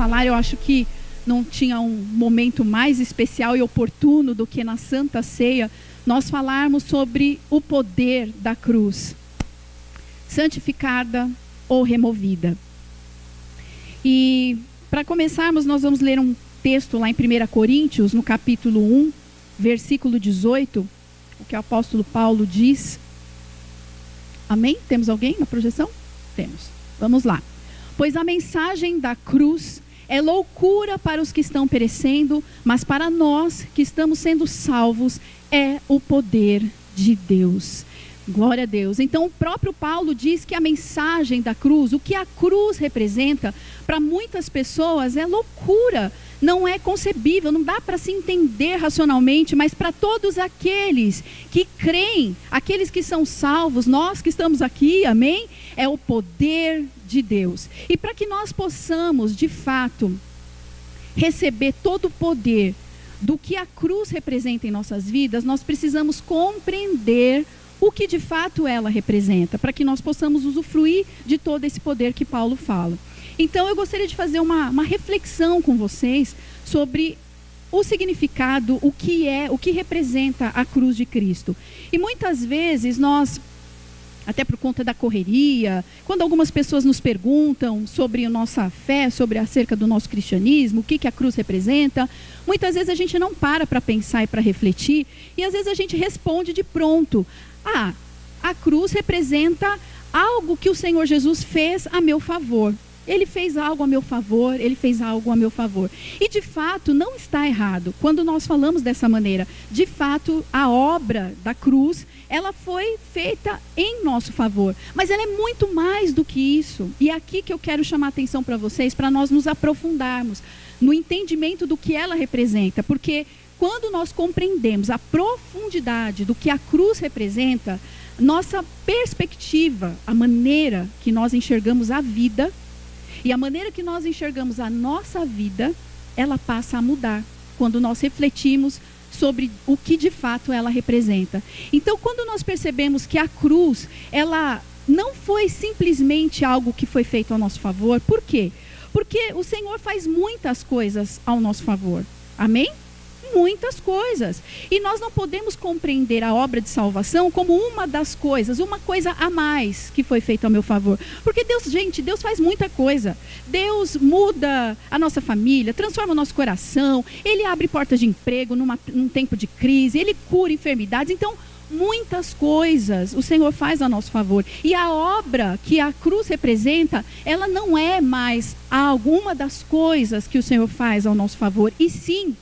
falar, eu acho que não tinha um momento mais especial e oportuno do que na Santa Ceia nós falarmos sobre o poder da cruz, santificada ou removida. E para começarmos, nós vamos ler um texto lá em 1 Coríntios, no capítulo 1, versículo 18, o que o apóstolo Paulo diz. Amém? Temos alguém na projeção? Temos. Vamos lá. Pois a mensagem da cruz é loucura para os que estão perecendo, mas para nós que estamos sendo salvos é o poder de Deus. Glória a Deus. Então, o próprio Paulo diz que a mensagem da cruz, o que a cruz representa, para muitas pessoas é loucura, não é concebível, não dá para se entender racionalmente, mas para todos aqueles que creem, aqueles que são salvos, nós que estamos aqui, amém? É o poder de Deus. E para que nós possamos, de fato, receber todo o poder do que a cruz representa em nossas vidas, nós precisamos compreender o que de fato ela representa, para que nós possamos usufruir de todo esse poder que Paulo fala. Então eu gostaria de fazer uma, uma reflexão com vocês sobre o significado, o que é, o que representa a cruz de Cristo. E muitas vezes nós até por conta da correria, quando algumas pessoas nos perguntam sobre a nossa fé, sobre acerca do nosso cristianismo, o que, que a cruz representa, muitas vezes a gente não para para pensar e para refletir, e às vezes a gente responde de pronto: ah, a cruz representa algo que o Senhor Jesus fez a meu favor. Ele fez algo a meu favor, ele fez algo a meu favor. E de fato, não está errado quando nós falamos dessa maneira. De fato, a obra da cruz, ela foi feita em nosso favor. Mas ela é muito mais do que isso. E é aqui que eu quero chamar a atenção para vocês, para nós nos aprofundarmos no entendimento do que ela representa. Porque quando nós compreendemos a profundidade do que a cruz representa, nossa perspectiva, a maneira que nós enxergamos a vida e a maneira que nós enxergamos a nossa vida, ela passa a mudar quando nós refletimos sobre o que de fato ela representa. Então, quando nós percebemos que a cruz, ela não foi simplesmente algo que foi feito ao nosso favor, por quê? Porque o Senhor faz muitas coisas ao nosso favor. Amém? Muitas coisas. E nós não podemos compreender a obra de salvação como uma das coisas, uma coisa a mais que foi feita ao meu favor. Porque Deus, gente, Deus faz muita coisa. Deus muda a nossa família, transforma o nosso coração, Ele abre portas de emprego numa, num tempo de crise, Ele cura enfermidades. Então, muitas coisas o Senhor faz a nosso favor. E a obra que a cruz representa, ela não é mais alguma das coisas que o Senhor faz ao nosso favor, e sim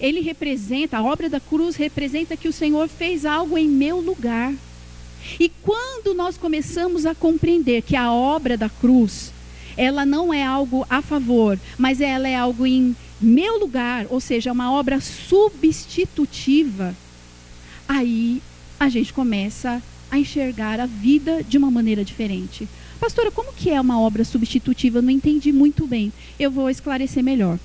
ele representa, a obra da cruz representa que o Senhor fez algo em meu lugar. E quando nós começamos a compreender que a obra da cruz, ela não é algo a favor, mas ela é algo em meu lugar, ou seja, uma obra substitutiva, aí a gente começa a enxergar a vida de uma maneira diferente. Pastora, como que é uma obra substitutiva? Eu não entendi muito bem. Eu vou esclarecer melhor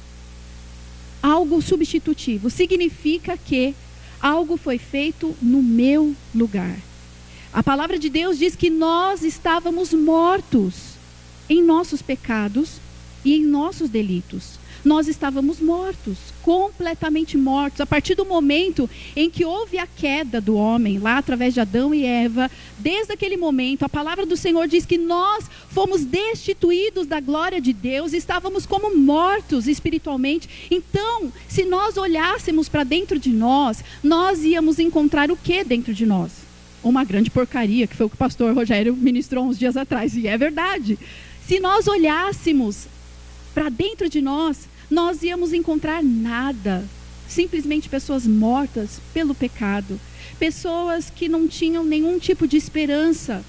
algo substitutivo. Significa que algo foi feito no meu lugar. A palavra de Deus diz que nós estávamos mortos em nossos pecados e em nossos delitos nós estávamos mortos, completamente mortos. A partir do momento em que houve a queda do homem, lá através de Adão e Eva, desde aquele momento, a palavra do Senhor diz que nós fomos destituídos da glória de Deus, estávamos como mortos espiritualmente. Então, se nós olhássemos para dentro de nós, nós íamos encontrar o que dentro de nós? Uma grande porcaria, que foi o que o pastor Rogério ministrou uns dias atrás, e é verdade. Se nós olhássemos para dentro de nós, nós íamos encontrar nada. Simplesmente pessoas mortas pelo pecado. Pessoas que não tinham nenhum tipo de esperança.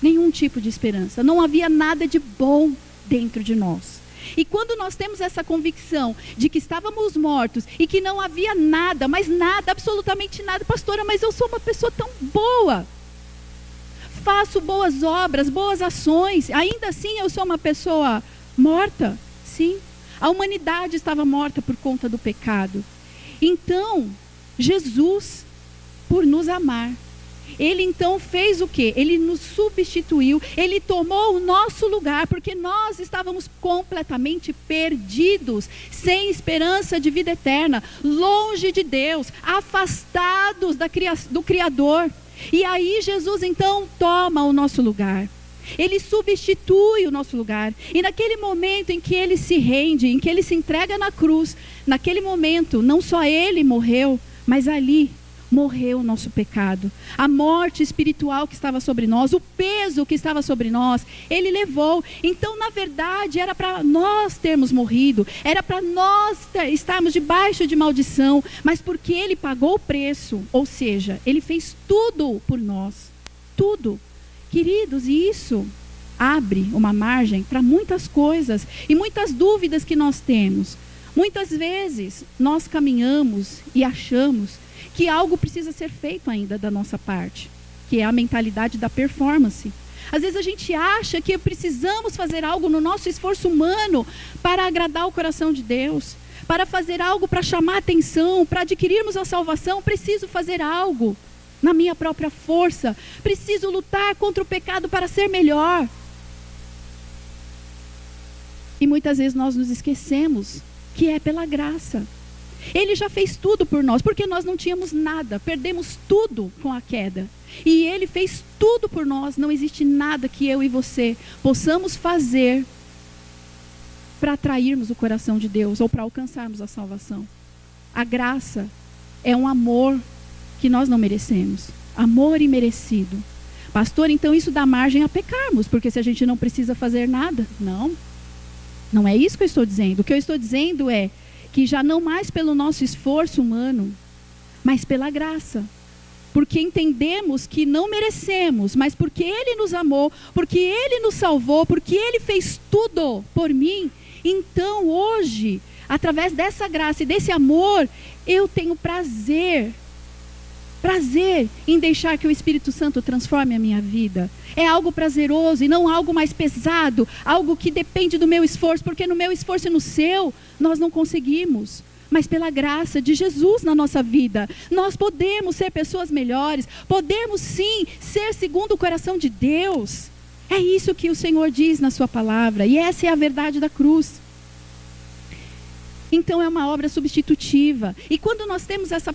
Nenhum tipo de esperança. Não havia nada de bom dentro de nós. E quando nós temos essa convicção de que estávamos mortos e que não havia nada, mas nada, absolutamente nada, pastora, mas eu sou uma pessoa tão boa. Faço boas obras, boas ações, ainda assim eu sou uma pessoa morta. Sim, a humanidade estava morta por conta do pecado. Então, Jesus, por nos amar, Ele então fez o quê? Ele nos substituiu, ele tomou o nosso lugar, porque nós estávamos completamente perdidos, sem esperança de vida eterna, longe de Deus, afastados da, do Criador. E aí Jesus então toma o nosso lugar. Ele substitui o nosso lugar. E naquele momento em que ele se rende, em que ele se entrega na cruz, naquele momento, não só ele morreu, mas ali morreu o nosso pecado. A morte espiritual que estava sobre nós, o peso que estava sobre nós, ele levou. Então, na verdade, era para nós termos morrido, era para nós estarmos debaixo de maldição, mas porque ele pagou o preço, ou seja, ele fez tudo por nós. Tudo. Queridos, e isso abre uma margem para muitas coisas e muitas dúvidas que nós temos. Muitas vezes nós caminhamos e achamos que algo precisa ser feito ainda da nossa parte, que é a mentalidade da performance. Às vezes a gente acha que precisamos fazer algo no nosso esforço humano para agradar o coração de Deus, para fazer algo para chamar atenção, para adquirirmos a salvação, preciso fazer algo na minha própria força. Preciso lutar contra o pecado para ser melhor. E muitas vezes nós nos esquecemos que é pela graça. Ele já fez tudo por nós, porque nós não tínhamos nada, perdemos tudo com a queda. E ele fez tudo por nós, não existe nada que eu e você possamos fazer para atrairmos o coração de Deus ou para alcançarmos a salvação. A graça é um amor que nós não merecemos. Amor imerecido. Pastor, então isso dá margem a pecarmos, porque se a gente não precisa fazer nada. Não. Não é isso que eu estou dizendo. O que eu estou dizendo é que já não mais pelo nosso esforço humano, mas pela graça. Porque entendemos que não merecemos, mas porque Ele nos amou, porque Ele nos salvou, porque Ele fez tudo por mim. Então hoje, através dessa graça e desse amor, eu tenho prazer prazer em deixar que o Espírito Santo transforme a minha vida. É algo prazeroso e não algo mais pesado, algo que depende do meu esforço, porque no meu esforço e no seu nós não conseguimos. Mas pela graça de Jesus na nossa vida, nós podemos ser pessoas melhores, podemos sim ser segundo o coração de Deus. É isso que o Senhor diz na Sua palavra, e essa é a verdade da cruz. Então é uma obra substitutiva. E quando nós temos essa,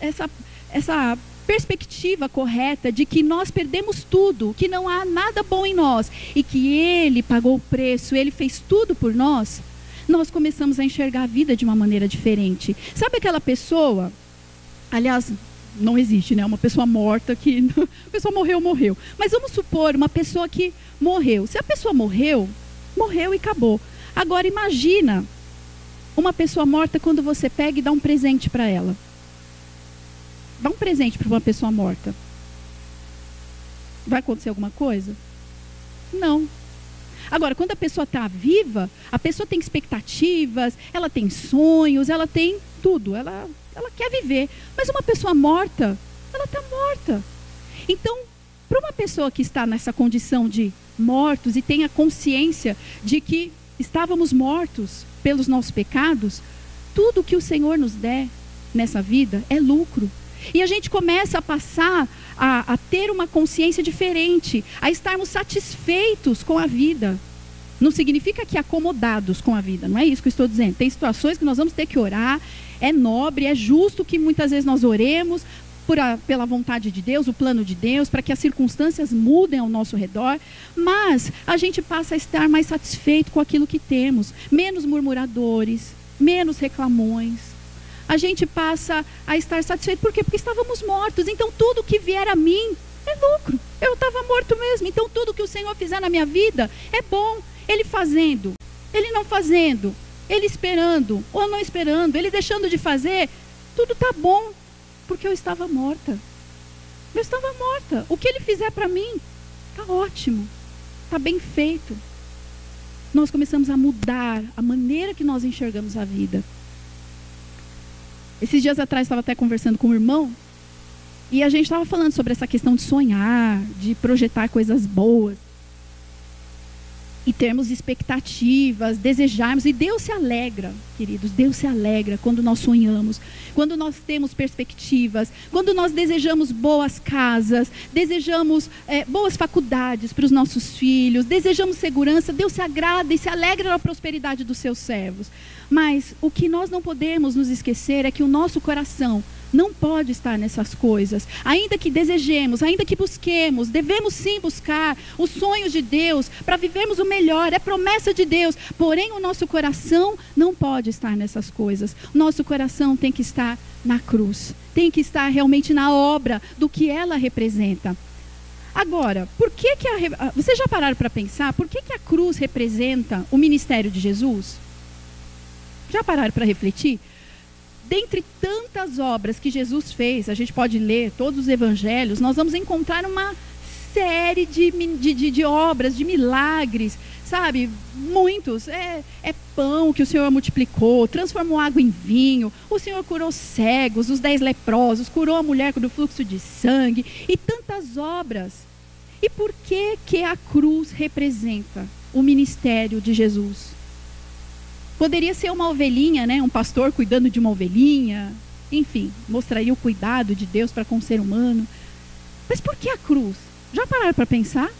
essa essa perspectiva correta de que nós perdemos tudo, que não há nada bom em nós e que Ele pagou o preço, Ele fez tudo por nós, nós começamos a enxergar a vida de uma maneira diferente. Sabe aquela pessoa? Aliás, não existe, né? Uma pessoa morta que. A pessoa morreu, morreu. Mas vamos supor uma pessoa que morreu. Se a pessoa morreu, morreu e acabou. Agora imagina uma pessoa morta quando você pega e dá um presente para ela dá um presente para uma pessoa morta. Vai acontecer alguma coisa? Não. Agora, quando a pessoa está viva, a pessoa tem expectativas, ela tem sonhos, ela tem tudo, ela, ela quer viver. Mas uma pessoa morta, ela está morta. Então, para uma pessoa que está nessa condição de mortos e tem a consciência de que estávamos mortos pelos nossos pecados, tudo que o Senhor nos der nessa vida é lucro. E a gente começa a passar a, a ter uma consciência diferente, a estarmos satisfeitos com a vida. Não significa que acomodados com a vida, não é isso que eu estou dizendo. Tem situações que nós vamos ter que orar, é nobre, é justo que muitas vezes nós oremos a, pela vontade de Deus, o plano de Deus, para que as circunstâncias mudem ao nosso redor, mas a gente passa a estar mais satisfeito com aquilo que temos, menos murmuradores, menos reclamões a gente passa a estar satisfeito. Por quê? Porque estávamos mortos. Então tudo que vier a mim é lucro. Eu estava morto mesmo. Então tudo que o Senhor fizer na minha vida é bom. Ele fazendo, ele não fazendo, ele esperando ou não esperando, ele deixando de fazer, tudo está bom. Porque eu estava morta. Eu estava morta. O que ele fizer para mim está ótimo. Está bem feito. Nós começamos a mudar a maneira que nós enxergamos a vida. Esses dias atrás estava até conversando com o irmão e a gente estava falando sobre essa questão de sonhar, de projetar coisas boas. e termos expectativas, desejarmos, e Deus se alegra, queridos, Deus se alegra quando nós sonhamos, quando nós temos perspectivas, quando nós desejamos boas casas, desejamos é, boas faculdades para os nossos filhos, desejamos segurança, Deus se agrada e se alegra na prosperidade dos seus servos. Mas o que nós não podemos nos esquecer é que o nosso coração não pode estar nessas coisas. Ainda que desejemos, ainda que busquemos, devemos sim buscar os sonhos de Deus para vivermos o melhor, é promessa de Deus. Porém, o nosso coração não pode estar nessas coisas. Nosso coração tem que estar na cruz, tem que estar realmente na obra do que ela representa. Agora, por que que a, vocês já pararam para pensar por que, que a cruz representa o ministério de Jesus? Já pararam para refletir? dentre tantas obras que Jesus fez, a gente pode ler todos os evangelhos, nós vamos encontrar uma série de, de, de, de obras, de milagres, sabe? Muitos. É, é pão que o Senhor multiplicou, transformou água em vinho, o Senhor curou cegos, os dez leprosos, curou a mulher do fluxo de sangue e tantas obras. E por que que a cruz representa o ministério de Jesus? Poderia ser uma ovelhinha, né? Um pastor cuidando de uma ovelhinha. Enfim, mostraria o cuidado de Deus para com o ser humano. Mas por que a cruz? Já pararam para pensar?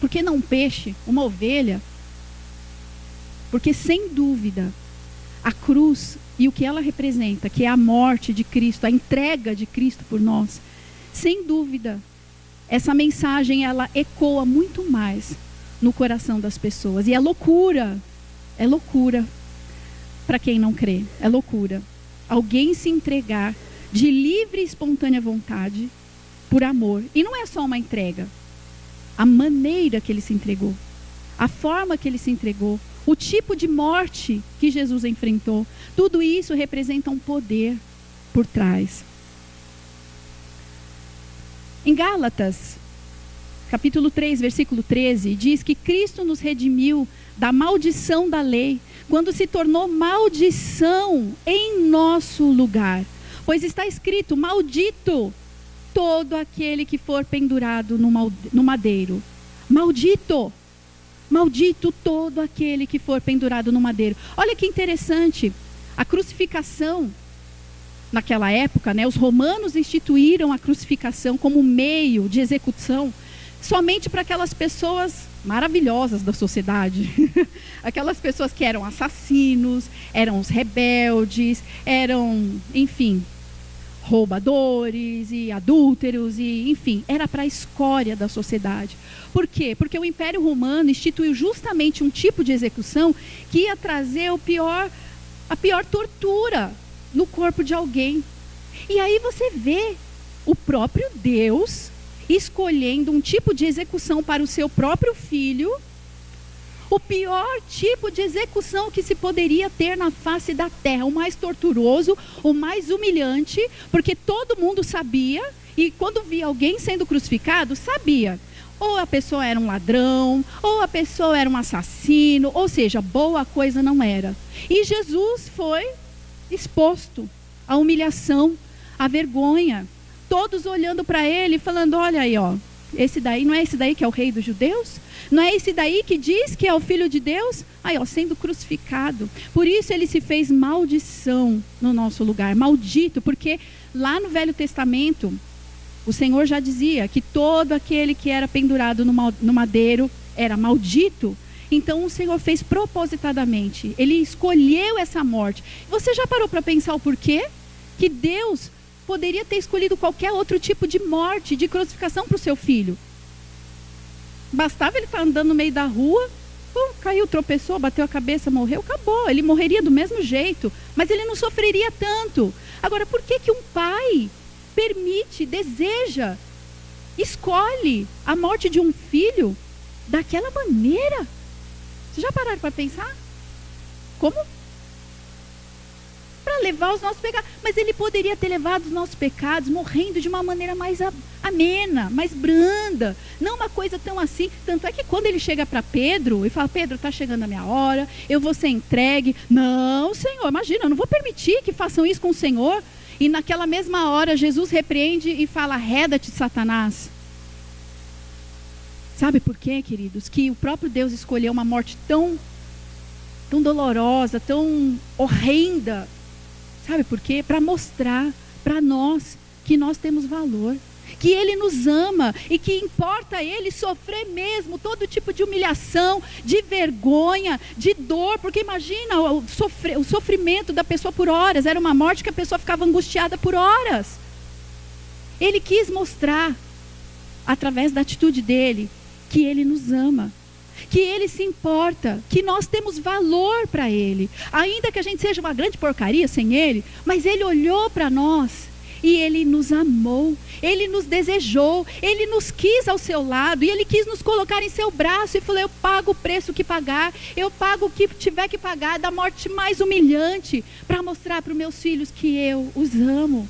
Por que não um peixe, uma ovelha? Porque sem dúvida, a cruz e o que ela representa, que é a morte de Cristo, a entrega de Cristo por nós, sem dúvida, essa mensagem ela ecoa muito mais no coração das pessoas. E é loucura, é loucura para quem não crê, é loucura. Alguém se entregar de livre e espontânea vontade por amor. E não é só uma entrega, a maneira que ele se entregou, a forma que ele se entregou, o tipo de morte que Jesus enfrentou, tudo isso representa um poder por trás. Em Gálatas, capítulo 3, versículo 13, diz que Cristo nos redimiu da maldição da lei, quando se tornou maldição em nosso lugar. Pois está escrito: Maldito todo aquele que for pendurado no madeiro. Maldito! Maldito todo aquele que for pendurado no madeiro. Olha que interessante. A crucificação, naquela época, né, os romanos instituíram a crucificação como meio de execução somente para aquelas pessoas maravilhosas da sociedade. aquelas pessoas que eram assassinos, eram os rebeldes, eram, enfim, roubadores e adúlteros e, enfim, era para a escória da sociedade. Por quê? Porque o Império Romano instituiu justamente um tipo de execução que ia trazer o pior, a pior tortura no corpo de alguém. E aí você vê o próprio Deus escolhendo um tipo de execução para o seu próprio filho, o pior tipo de execução que se poderia ter na face da terra, o mais torturoso, o mais humilhante, porque todo mundo sabia, e quando via alguém sendo crucificado, sabia. Ou a pessoa era um ladrão, ou a pessoa era um assassino, ou seja, boa coisa não era. E Jesus foi exposto à humilhação, à vergonha todos olhando para ele, falando: Olha aí, ó, esse daí, não é esse daí que é o rei dos judeus? Não é esse daí que diz que é o filho de Deus? Aí, ó, sendo crucificado. Por isso ele se fez maldição no nosso lugar. Maldito, porque lá no Velho Testamento, o Senhor já dizia que todo aquele que era pendurado no madeiro era maldito. Então o Senhor fez propositadamente. Ele escolheu essa morte. Você já parou para pensar o porquê? Que Deus poderia ter escolhido qualquer outro tipo de morte, de crucificação para o seu filho. Bastava ele estar andando no meio da rua, pum, caiu, tropeçou, bateu a cabeça, morreu, acabou. Ele morreria do mesmo jeito, mas ele não sofreria tanto. Agora, por que, que um pai permite, deseja, escolhe a morte de um filho daquela maneira? Vocês já pararam para pensar? Como levar os nossos pecados. Mas ele poderia ter levado os nossos pecados morrendo de uma maneira mais amena, mais branda. Não uma coisa tão assim. Tanto é que quando ele chega para Pedro e fala: Pedro, está chegando a minha hora, eu vou ser entregue. Não, Senhor, imagina, eu não vou permitir que façam isso com o Senhor. E naquela mesma hora, Jesus repreende e fala: Reda-te, Satanás. Sabe por quê, queridos? Que o próprio Deus escolheu uma morte tão, tão dolorosa, tão horrenda. Sabe por quê? Para mostrar para nós que nós temos valor que Ele nos ama e que importa Ele sofrer mesmo todo tipo de humilhação, de vergonha, de dor, porque imagina o, sofre, o sofrimento da pessoa por horas, era uma morte que a pessoa ficava angustiada por horas. Ele quis mostrar, através da atitude dele, que Ele nos ama que ele se importa, que nós temos valor para ele. Ainda que a gente seja uma grande porcaria sem ele, mas ele olhou para nós e ele nos amou, ele nos desejou, ele nos quis ao seu lado e ele quis nos colocar em seu braço e falou: Eu pago o preço que pagar, eu pago o que tiver que pagar, da morte mais humilhante, para mostrar para os meus filhos que eu os amo.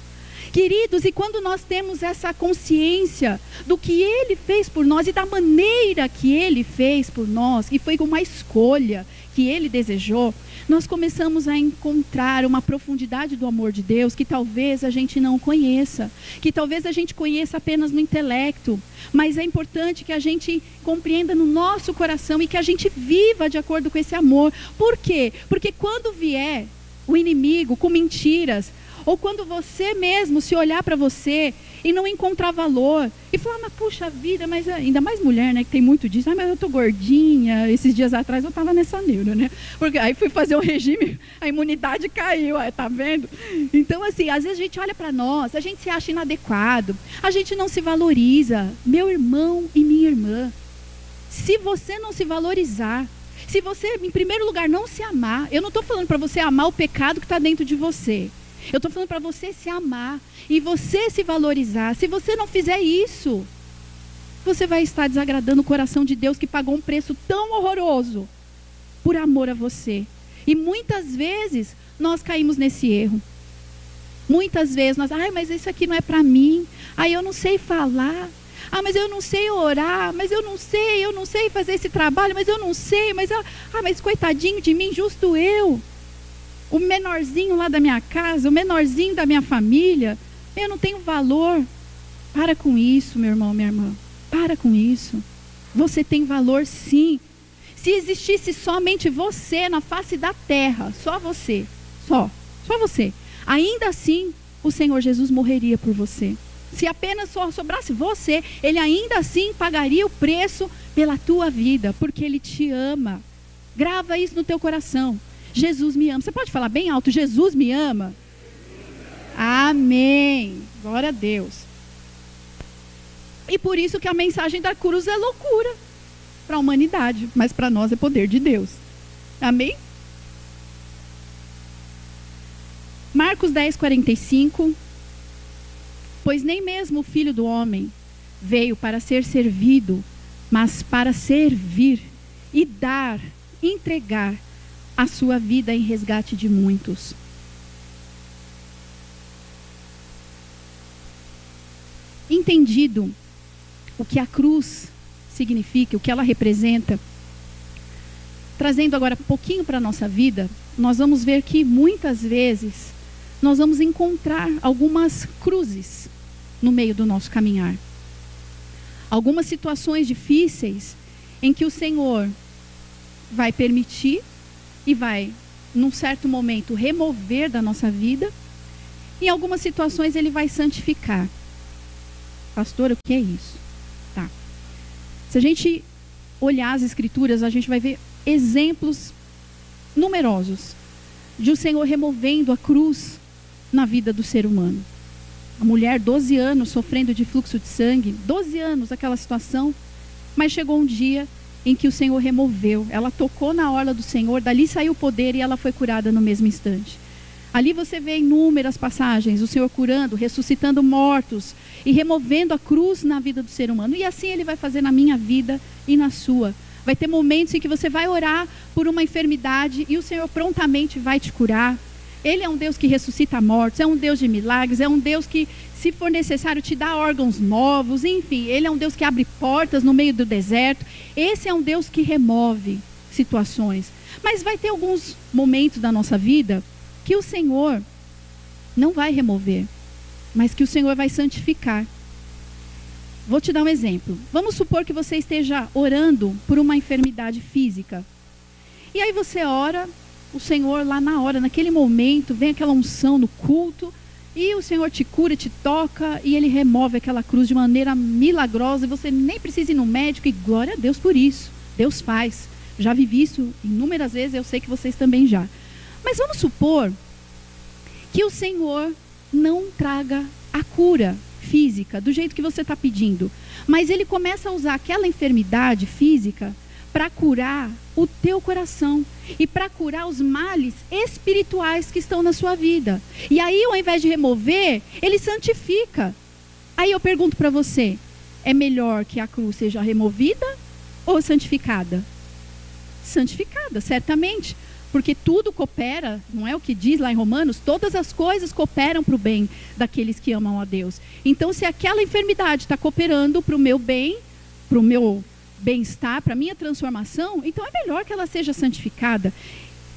Queridos, e quando nós temos essa consciência do que Ele fez por nós e da maneira que Ele fez por nós, e foi uma escolha que Ele desejou, nós começamos a encontrar uma profundidade do amor de Deus que talvez a gente não conheça, que talvez a gente conheça apenas no intelecto, mas é importante que a gente compreenda no nosso coração e que a gente viva de acordo com esse amor. Por quê? Porque quando vier o inimigo com mentiras, ou quando você mesmo se olhar para você e não encontrar valor. E falar, mas puxa vida, mas ainda mais mulher, né? Que tem muito disso. Ah, mas eu tô gordinha. Esses dias atrás eu estava nessa neura, né? Porque aí fui fazer o regime, a imunidade caiu, aí, tá vendo? Então, assim, às vezes a gente olha para nós, a gente se acha inadequado, a gente não se valoriza. Meu irmão e minha irmã, se você não se valorizar, se você, em primeiro lugar, não se amar, eu não estou falando para você amar o pecado que está dentro de você. Eu estou falando para você se amar e você se valorizar. Se você não fizer isso, você vai estar desagradando o coração de Deus que pagou um preço tão horroroso por amor a você. E muitas vezes nós caímos nesse erro. Muitas vezes nós, ai, mas isso aqui não é para mim. Ai, eu não sei falar. Ah, mas eu não sei orar, mas eu não sei, eu não sei fazer esse trabalho, mas eu não sei, mas eu, ah, mas coitadinho de mim, justo eu o menorzinho lá da minha casa, o menorzinho da minha família, eu não tenho valor. Para com isso, meu irmão, minha irmã. Para com isso. Você tem valor sim. Se existisse somente você na face da terra, só você, só, só você, ainda assim o Senhor Jesus morreria por você. Se apenas só sobrasse você, ele ainda assim pagaria o preço pela tua vida, porque ele te ama. Grava isso no teu coração. Jesus me ama. Você pode falar bem alto: Jesus me ama? Amém. Glória a Deus. E por isso que a mensagem da cruz é loucura para a humanidade, mas para nós é poder de Deus. Amém? Marcos 10, 45. Pois nem mesmo o filho do homem veio para ser servido, mas para servir e dar, entregar a sua vida em resgate de muitos. Entendido o que a cruz significa, o que ela representa, trazendo agora um pouquinho para a nossa vida, nós vamos ver que muitas vezes nós vamos encontrar algumas cruzes no meio do nosso caminhar. Algumas situações difíceis em que o Senhor vai permitir e vai, num certo momento, remover da nossa vida. Em algumas situações ele vai santificar. Pastor, o que é isso? Tá. Se a gente olhar as escrituras, a gente vai ver exemplos numerosos de o Senhor removendo a cruz na vida do ser humano. A mulher, 12 anos, sofrendo de fluxo de sangue, 12 anos aquela situação, mas chegou um dia em que o Senhor removeu. Ela tocou na orla do Senhor, dali saiu o poder e ela foi curada no mesmo instante. Ali você vê inúmeras passagens, o Senhor curando, ressuscitando mortos e removendo a cruz na vida do ser humano. E assim ele vai fazer na minha vida e na sua. Vai ter momentos em que você vai orar por uma enfermidade e o Senhor prontamente vai te curar. Ele é um Deus que ressuscita mortos, é um Deus de milagres, é um Deus que, se for necessário, te dá órgãos novos, enfim, ele é um Deus que abre portas no meio do deserto. Esse é um Deus que remove situações. Mas vai ter alguns momentos da nossa vida que o Senhor não vai remover, mas que o Senhor vai santificar. vou te dar um exemplo. Vamos supor que você esteja orando por uma enfermidade física. E aí você ora, o Senhor lá na hora, naquele momento, vem aquela unção no culto, e o Senhor te cura, te toca, e Ele remove aquela cruz de maneira milagrosa, e você nem precisa ir no médico, e glória a Deus por isso. Deus faz. Já vivi isso inúmeras vezes, eu sei que vocês também já. Mas vamos supor que o Senhor não traga a cura física do jeito que você está pedindo, mas Ele começa a usar aquela enfermidade física para curar o teu coração e para curar os males espirituais que estão na sua vida. E aí, ao invés de remover, ele santifica. Aí eu pergunto para você: é melhor que a cruz seja removida ou santificada? Santificada, certamente. Porque tudo coopera, não é o que diz lá em Romanos? Todas as coisas cooperam para o bem daqueles que amam a Deus. Então, se aquela enfermidade está cooperando para o meu bem, para o meu bem-estar, para minha transformação, então é melhor que ela seja santificada.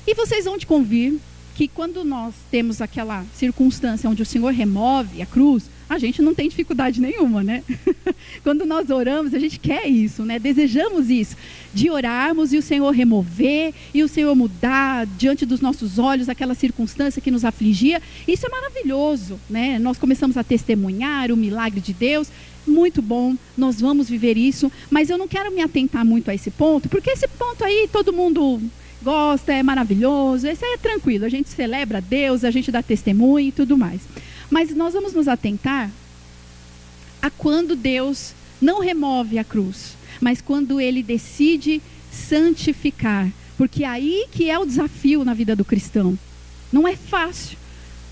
E vocês vão te convir que quando nós temos aquela circunstância onde o Senhor remove a cruz, a gente não tem dificuldade nenhuma, né? quando nós oramos, a gente quer isso, né? Desejamos isso, de orarmos e o Senhor remover e o Senhor mudar diante dos nossos olhos aquela circunstância que nos afligia. Isso é maravilhoso, né? Nós começamos a testemunhar o milagre de Deus muito bom, nós vamos viver isso, mas eu não quero me atentar muito a esse ponto, porque esse ponto aí todo mundo gosta, é maravilhoso, esse aí é tranquilo, a gente celebra Deus, a gente dá testemunho e tudo mais. Mas nós vamos nos atentar a quando Deus não remove a cruz, mas quando ele decide santificar, porque aí que é o desafio na vida do cristão. Não é fácil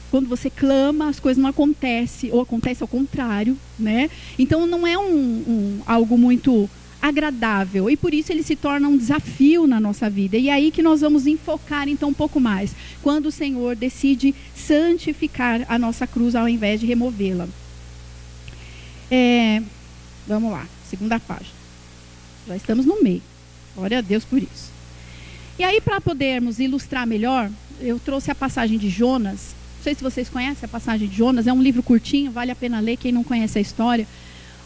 quando você clama, as coisas não acontecem, ou acontece ao contrário, né? Então não é um, um, algo muito agradável e por isso ele se torna um desafio na nossa vida. E é aí que nós vamos enfocar então um pouco mais, quando o Senhor decide santificar a nossa cruz ao invés de removê-la. É, vamos lá, segunda página. Já estamos no meio. Glória a Deus por isso. E aí, para podermos ilustrar melhor, eu trouxe a passagem de Jonas, sei se vocês conhecem a passagem de Jonas, é um livro curtinho, vale a pena ler quem não conhece a história.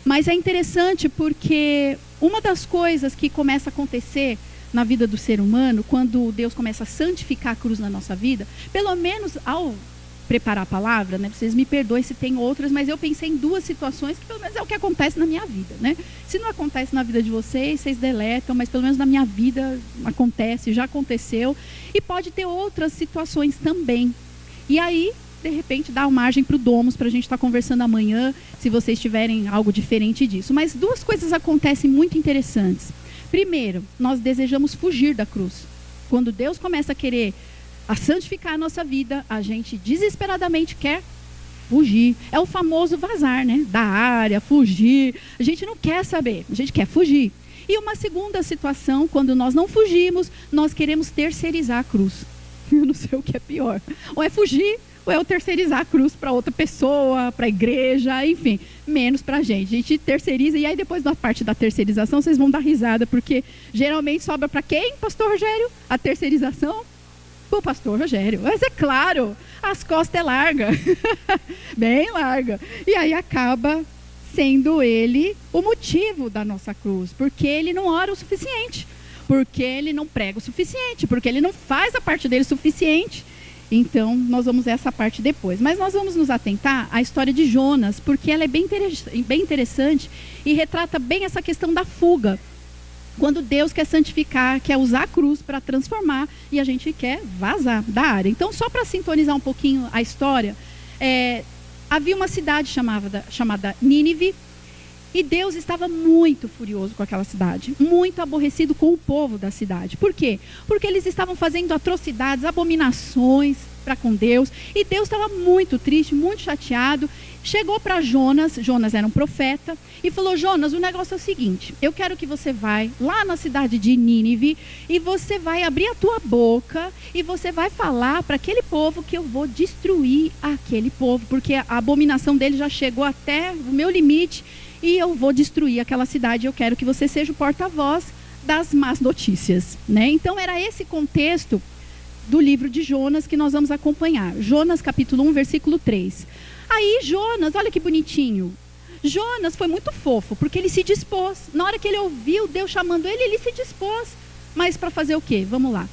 Mas é interessante porque uma das coisas que começa a acontecer na vida do ser humano, quando Deus começa a santificar a cruz na nossa vida, pelo menos ao preparar a palavra, né? Vocês me perdoem se tem outras, mas eu pensei em duas situações que pelo menos é o que acontece na minha vida, né? Se não acontece na vida de vocês, vocês deletam, mas pelo menos na minha vida acontece, já aconteceu, e pode ter outras situações também. E aí, de repente, uma margem para o Domus para a gente estar tá conversando amanhã, se vocês tiverem algo diferente disso. Mas duas coisas acontecem muito interessantes. Primeiro, nós desejamos fugir da cruz. Quando Deus começa a querer a santificar a nossa vida, a gente desesperadamente quer fugir. É o famoso vazar, né? Da área, fugir. A gente não quer saber, a gente quer fugir. E uma segunda situação, quando nós não fugimos, nós queremos terceirizar a cruz. Eu não sei o que é pior. Ou é fugir, ou é o terceirizar a cruz para outra pessoa, para a igreja, enfim, menos para a gente. A gente terceiriza e aí depois da parte da terceirização vocês vão dar risada, porque geralmente sobra para quem, pastor Rogério? A terceirização? O pastor Rogério. Mas é claro, as costas é larga, bem larga. E aí acaba sendo ele o motivo da nossa cruz, porque ele não ora o suficiente porque ele não prega o suficiente, porque ele não faz a parte dele o suficiente. Então, nós vamos ver essa parte depois. Mas nós vamos nos atentar à história de Jonas, porque ela é bem, bem interessante e retrata bem essa questão da fuga. Quando Deus quer santificar, quer usar a cruz para transformar e a gente quer vazar da área. Então, só para sintonizar um pouquinho a história, é, havia uma cidade chamada, chamada Nínive, e Deus estava muito furioso com aquela cidade, muito aborrecido com o povo da cidade. Por quê? Porque eles estavam fazendo atrocidades, abominações para com Deus, e Deus estava muito triste, muito chateado. Chegou para Jonas, Jonas era um profeta, e falou: Jonas, o negócio é o seguinte: eu quero que você vai lá na cidade de Nínive e você vai abrir a tua boca e você vai falar para aquele povo que eu vou destruir aquele povo, porque a abominação dele já chegou até o meu limite e eu vou destruir aquela cidade. Eu quero que você seja o porta-voz das más notícias. Né? Então, era esse contexto do livro de Jonas que nós vamos acompanhar. Jonas, capítulo 1, versículo 3. Aí, Jonas, olha que bonitinho. Jonas foi muito fofo, porque ele se dispôs. Na hora que ele ouviu Deus chamando ele, ele se dispôs. Mas para fazer o quê? Vamos lá.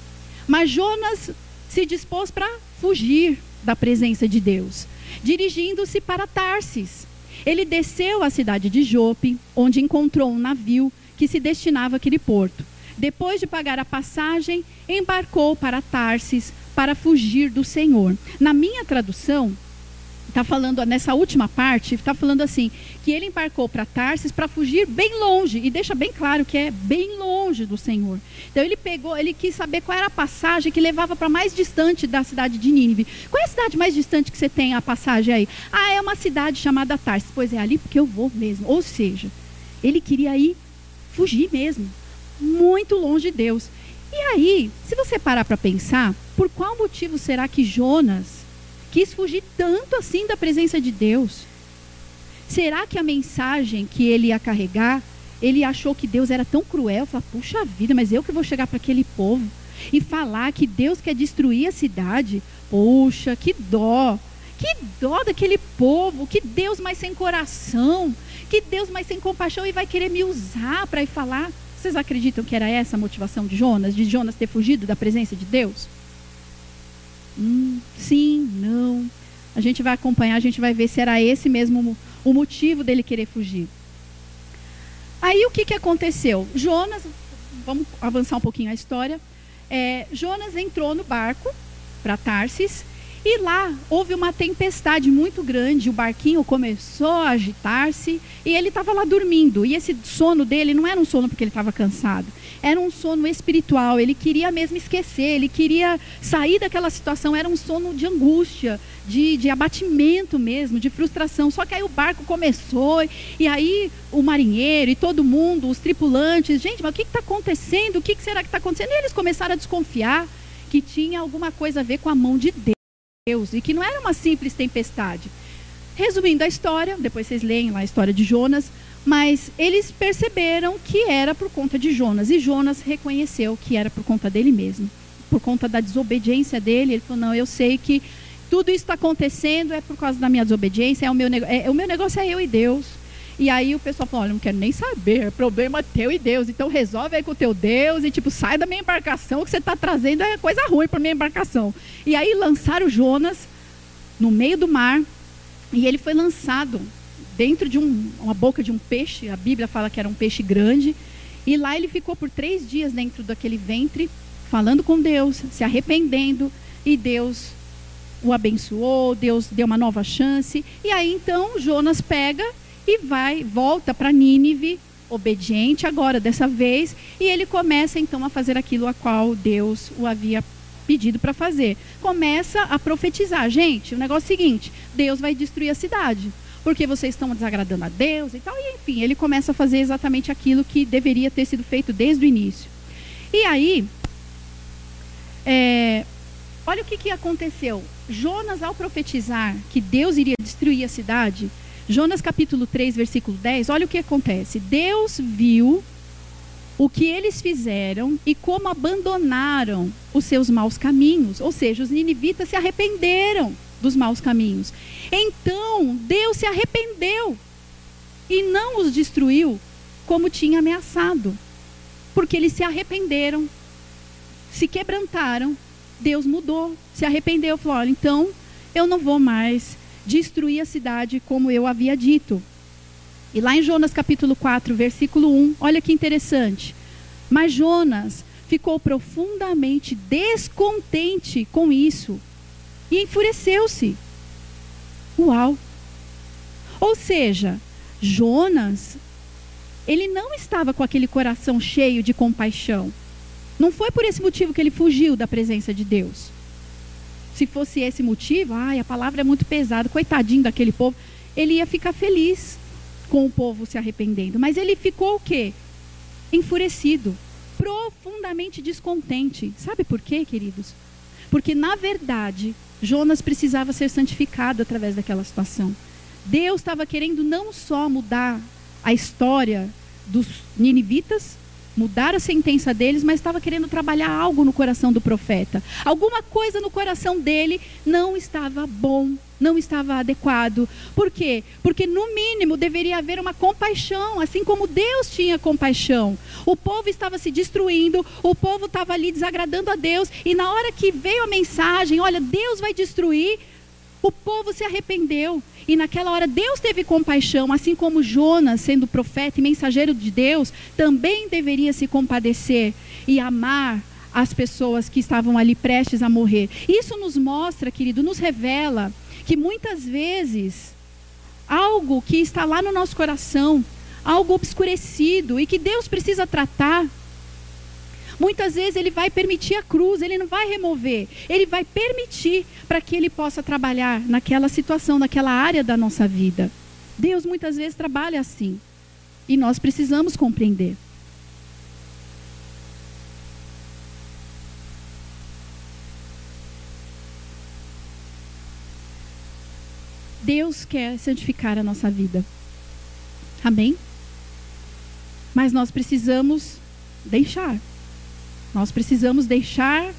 Mas Jonas se dispôs para fugir da presença de Deus, dirigindo-se para Tarsis. Ele desceu à cidade de Jope, onde encontrou um navio que se destinava àquele porto. Depois de pagar a passagem, embarcou para Tarsis para fugir do Senhor. Na minha tradução, está falando nessa última parte, está falando assim, que ele embarcou para Tarsis para fugir bem longe, e deixa bem claro que é bem longe do Senhor. Então ele pegou, ele quis saber qual era a passagem que levava para mais distante da cidade de Nínive. Qual é a cidade mais distante que você tem a passagem aí? Ah, é uma cidade chamada Tarsis. Pois é, ali porque eu vou mesmo. Ou seja, ele queria ir fugir mesmo, muito longe de Deus. E aí, se você parar para pensar, por qual motivo será que Jonas quis fugir tanto assim da presença de Deus? Será que a mensagem que ele ia carregar, ele achou que Deus era tão cruel? Fala, puxa vida, mas eu que vou chegar para aquele povo e falar que Deus quer destruir a cidade? Puxa, que dó! Que dó daquele povo, que Deus mais sem coração, que Deus mais sem compaixão e vai querer me usar para ir falar. Vocês acreditam que era essa a motivação de Jonas, de Jonas ter fugido da presença de Deus? Hum, sim, não. A gente vai acompanhar, a gente vai ver se era esse mesmo o motivo dele querer fugir. Aí o que, que aconteceu? Jonas, vamos avançar um pouquinho a história. É, Jonas entrou no barco para Tarsis e lá houve uma tempestade muito grande, o barquinho começou a agitar-se e ele estava lá dormindo. E esse sono dele não era um sono porque ele estava cansado, era um sono espiritual. Ele queria mesmo esquecer, ele queria sair daquela situação. Era um sono de angústia, de, de abatimento mesmo, de frustração. Só que aí o barco começou e aí o marinheiro e todo mundo, os tripulantes, gente, mas o que está acontecendo? O que, que será que está acontecendo? E eles começaram a desconfiar que tinha alguma coisa a ver com a mão de Deus. Deus e que não era uma simples tempestade. Resumindo a história, depois vocês leem lá a história de Jonas, mas eles perceberam que era por conta de Jonas e Jonas reconheceu que era por conta dele mesmo, por conta da desobediência dele. Ele falou: Não, eu sei que tudo isso está acontecendo é por causa da minha desobediência, é o meu, é, o meu negócio é eu e Deus. E aí o pessoal falou: Olha, não quero nem saber, é problema teu e Deus, então resolve aí com o teu Deus e tipo, sai da minha embarcação, que você está trazendo é coisa ruim para minha embarcação. E aí lançaram Jonas no meio do mar e ele foi lançado dentro de um, uma boca de um peixe, a Bíblia fala que era um peixe grande, e lá ele ficou por três dias dentro daquele ventre, falando com Deus, se arrependendo, e Deus o abençoou, Deus deu uma nova chance, e aí então Jonas pega e vai, volta para Nínive, obediente agora dessa vez, e ele começa então a fazer aquilo a qual Deus o havia pedido para fazer. Começa a profetizar, gente, o negócio é o seguinte, Deus vai destruir a cidade, porque vocês estão desagradando a Deus e tal, e enfim, ele começa a fazer exatamente aquilo que deveria ter sido feito desde o início. E aí, é, olha o que, que aconteceu. Jonas, ao profetizar que Deus iria destruir a cidade, Jonas capítulo 3, versículo 10, olha o que acontece. Deus viu o que eles fizeram e como abandonaram os seus maus caminhos. Ou seja, os ninivitas se arrependeram dos maus caminhos. Então, Deus se arrependeu e não os destruiu como tinha ameaçado. Porque eles se arrependeram, se quebrantaram, Deus mudou, se arrependeu, falou: olha, então eu não vou mais destruir a cidade como eu havia dito. E lá em Jonas capítulo 4, versículo 1, olha que interessante. Mas Jonas ficou profundamente descontente com isso e enfureceu-se. Uau! Ou seja, Jonas, ele não estava com aquele coração cheio de compaixão. Não foi por esse motivo que ele fugiu da presença de Deus se fosse esse motivo, ai, a palavra é muito pesada, coitadinho daquele povo, ele ia ficar feliz com o povo se arrependendo. Mas ele ficou o quê? Enfurecido, profundamente descontente. Sabe por quê, queridos? Porque, na verdade, Jonas precisava ser santificado através daquela situação. Deus estava querendo não só mudar a história dos ninivitas, mudar a sentença deles, mas estava querendo trabalhar algo no coração do profeta. Alguma coisa no coração dele não estava bom, não estava adequado. Por quê? Porque no mínimo deveria haver uma compaixão, assim como Deus tinha compaixão. O povo estava se destruindo, o povo estava ali desagradando a Deus, e na hora que veio a mensagem, olha, Deus vai destruir, o povo se arrependeu. E naquela hora Deus teve compaixão, assim como Jonas, sendo profeta e mensageiro de Deus, também deveria se compadecer e amar as pessoas que estavam ali prestes a morrer. Isso nos mostra, querido, nos revela que muitas vezes algo que está lá no nosso coração, algo obscurecido e que Deus precisa tratar, Muitas vezes ele vai permitir a cruz, ele não vai remover, ele vai permitir para que ele possa trabalhar naquela situação, naquela área da nossa vida. Deus muitas vezes trabalha assim. E nós precisamos compreender. Deus quer santificar a nossa vida. Amém? Mas nós precisamos deixar. Nós precisamos deixar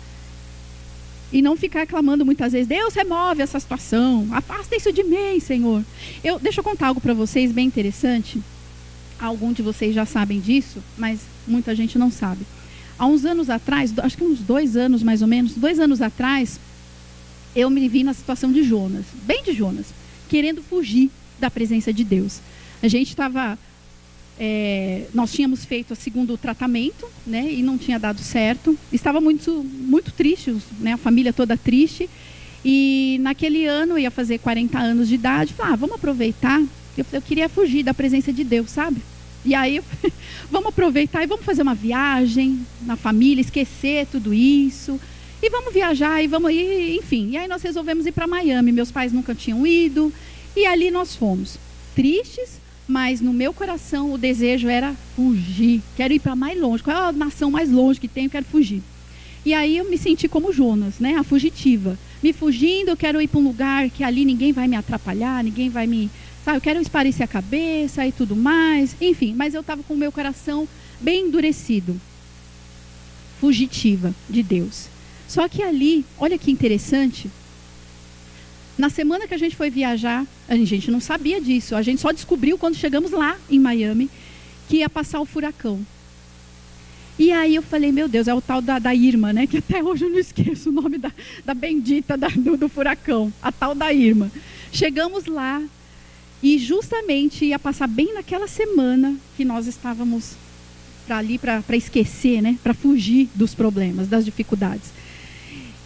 e não ficar clamando muitas vezes, Deus remove essa situação, afasta isso de mim, Senhor. Eu, deixa eu contar algo para vocês bem interessante. Alguns de vocês já sabem disso, mas muita gente não sabe. Há uns anos atrás, acho que uns dois anos mais ou menos, dois anos atrás, eu me vi na situação de Jonas, bem de Jonas, querendo fugir da presença de Deus. A gente estava é, nós tínhamos feito o segundo tratamento, né, e não tinha dado certo. Estava muito, muito triste, né, a família toda triste. E naquele ano, eu ia fazer 40 anos de idade, falei, ah, vamos aproveitar. Eu, eu queria fugir da presença de Deus, sabe? E aí, vamos aproveitar e vamos fazer uma viagem na família, esquecer tudo isso. E vamos viajar e vamos ir, enfim. E aí nós resolvemos ir para Miami. Meus pais nunca tinham ido. E ali nós fomos. Tristes, mas no meu coração o desejo era fugir. Quero ir para mais longe. Qual é a nação mais longe que tem? Eu quero fugir. E aí eu me senti como Jonas, né? A fugitiva. Me fugindo, eu quero ir para um lugar que ali ninguém vai me atrapalhar, ninguém vai me. Sabe, eu quero esparecer a cabeça e tudo mais. Enfim, mas eu estava com o meu coração bem endurecido. Fugitiva de Deus. Só que ali, olha que interessante, na semana que a gente foi viajar, a gente não sabia disso. A gente só descobriu quando chegamos lá em Miami que ia passar o furacão. E aí eu falei, meu Deus, é o tal da, da Irma, né? Que até hoje eu não esqueço o nome da, da bendita da, do, do furacão, a tal da Irma. Chegamos lá e justamente ia passar bem naquela semana que nós estávamos para ali para esquecer, né? Para fugir dos problemas, das dificuldades.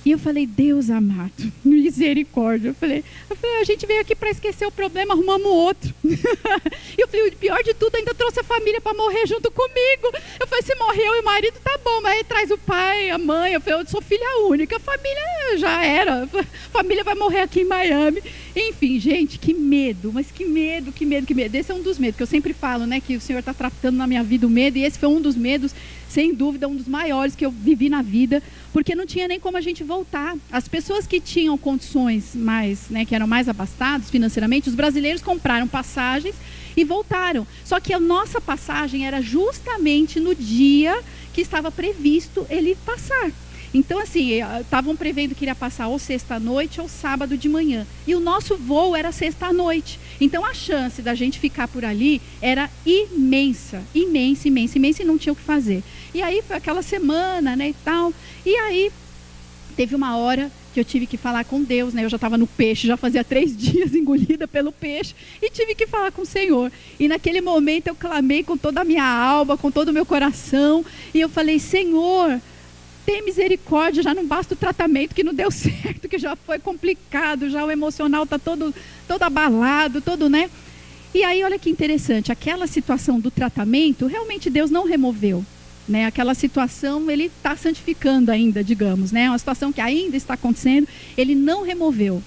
E eu falei, Deus amado, misericórdia. Eu falei, eu falei a gente veio aqui para esquecer o problema, arrumamos outro. e eu falei, o pior de tudo, ainda trouxe a família para morrer junto comigo. Eu falei, se morreu e o marido, tá bom, mas aí traz o pai, a mãe. Eu falei, eu sou filha única, a família já era. A família vai morrer aqui em Miami. Enfim, gente, que medo, mas que medo, que medo, que medo. Esse é um dos medos que eu sempre falo, né? Que o Senhor está tratando na minha vida o medo, e esse foi um dos medos, sem dúvida, um dos maiores que eu vivi na vida, porque não tinha nem como a gente voltar. As pessoas que tinham condições mais, né, que eram mais abastados financeiramente, os brasileiros compraram passagens e voltaram. Só que a nossa passagem era justamente no dia que estava previsto ele passar. Então, assim, estavam prevendo que iria passar ou sexta-noite ou sábado de manhã. E o nosso voo era sexta-noite. Então, a chance da gente ficar por ali era imensa, imensa, imensa, imensa, e não tinha o que fazer. E aí foi aquela semana, né, e tal. E aí teve uma hora que eu tive que falar com Deus, né? Eu já estava no peixe, já fazia três dias engolida pelo peixe e tive que falar com o Senhor. E naquele momento eu clamei com toda a minha alma, com todo o meu coração, e eu falei: Senhor, tem misericórdia, já não basta o tratamento que não deu certo, que já foi complicado, já o emocional está todo, todo abalado, todo, né? E aí, olha que interessante, aquela situação do tratamento, realmente Deus não removeu. Né? Aquela situação ele está santificando ainda, digamos, né? Uma situação que ainda está acontecendo, ele não removeu.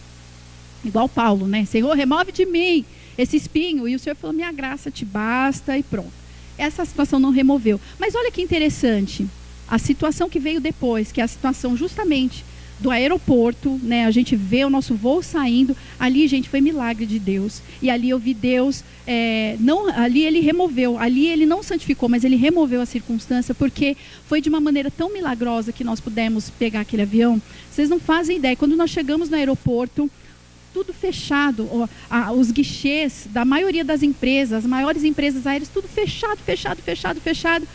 Igual Paulo, né? Senhor, remove de mim esse espinho. E o Senhor falou: minha graça te basta e pronto. Essa situação não removeu. Mas olha que interessante a situação que veio depois, que é a situação justamente do aeroporto, né? A gente vê o nosso voo saindo. Ali, gente, foi milagre de Deus. E ali eu vi Deus, é, não, ali ele removeu, ali ele não santificou, mas ele removeu a circunstância, porque foi de uma maneira tão milagrosa que nós pudemos pegar aquele avião. Vocês não fazem ideia. Quando nós chegamos no aeroporto, tudo fechado, os guichês da maioria das empresas, as maiores empresas aéreas, tudo fechado, fechado, fechado, fechado.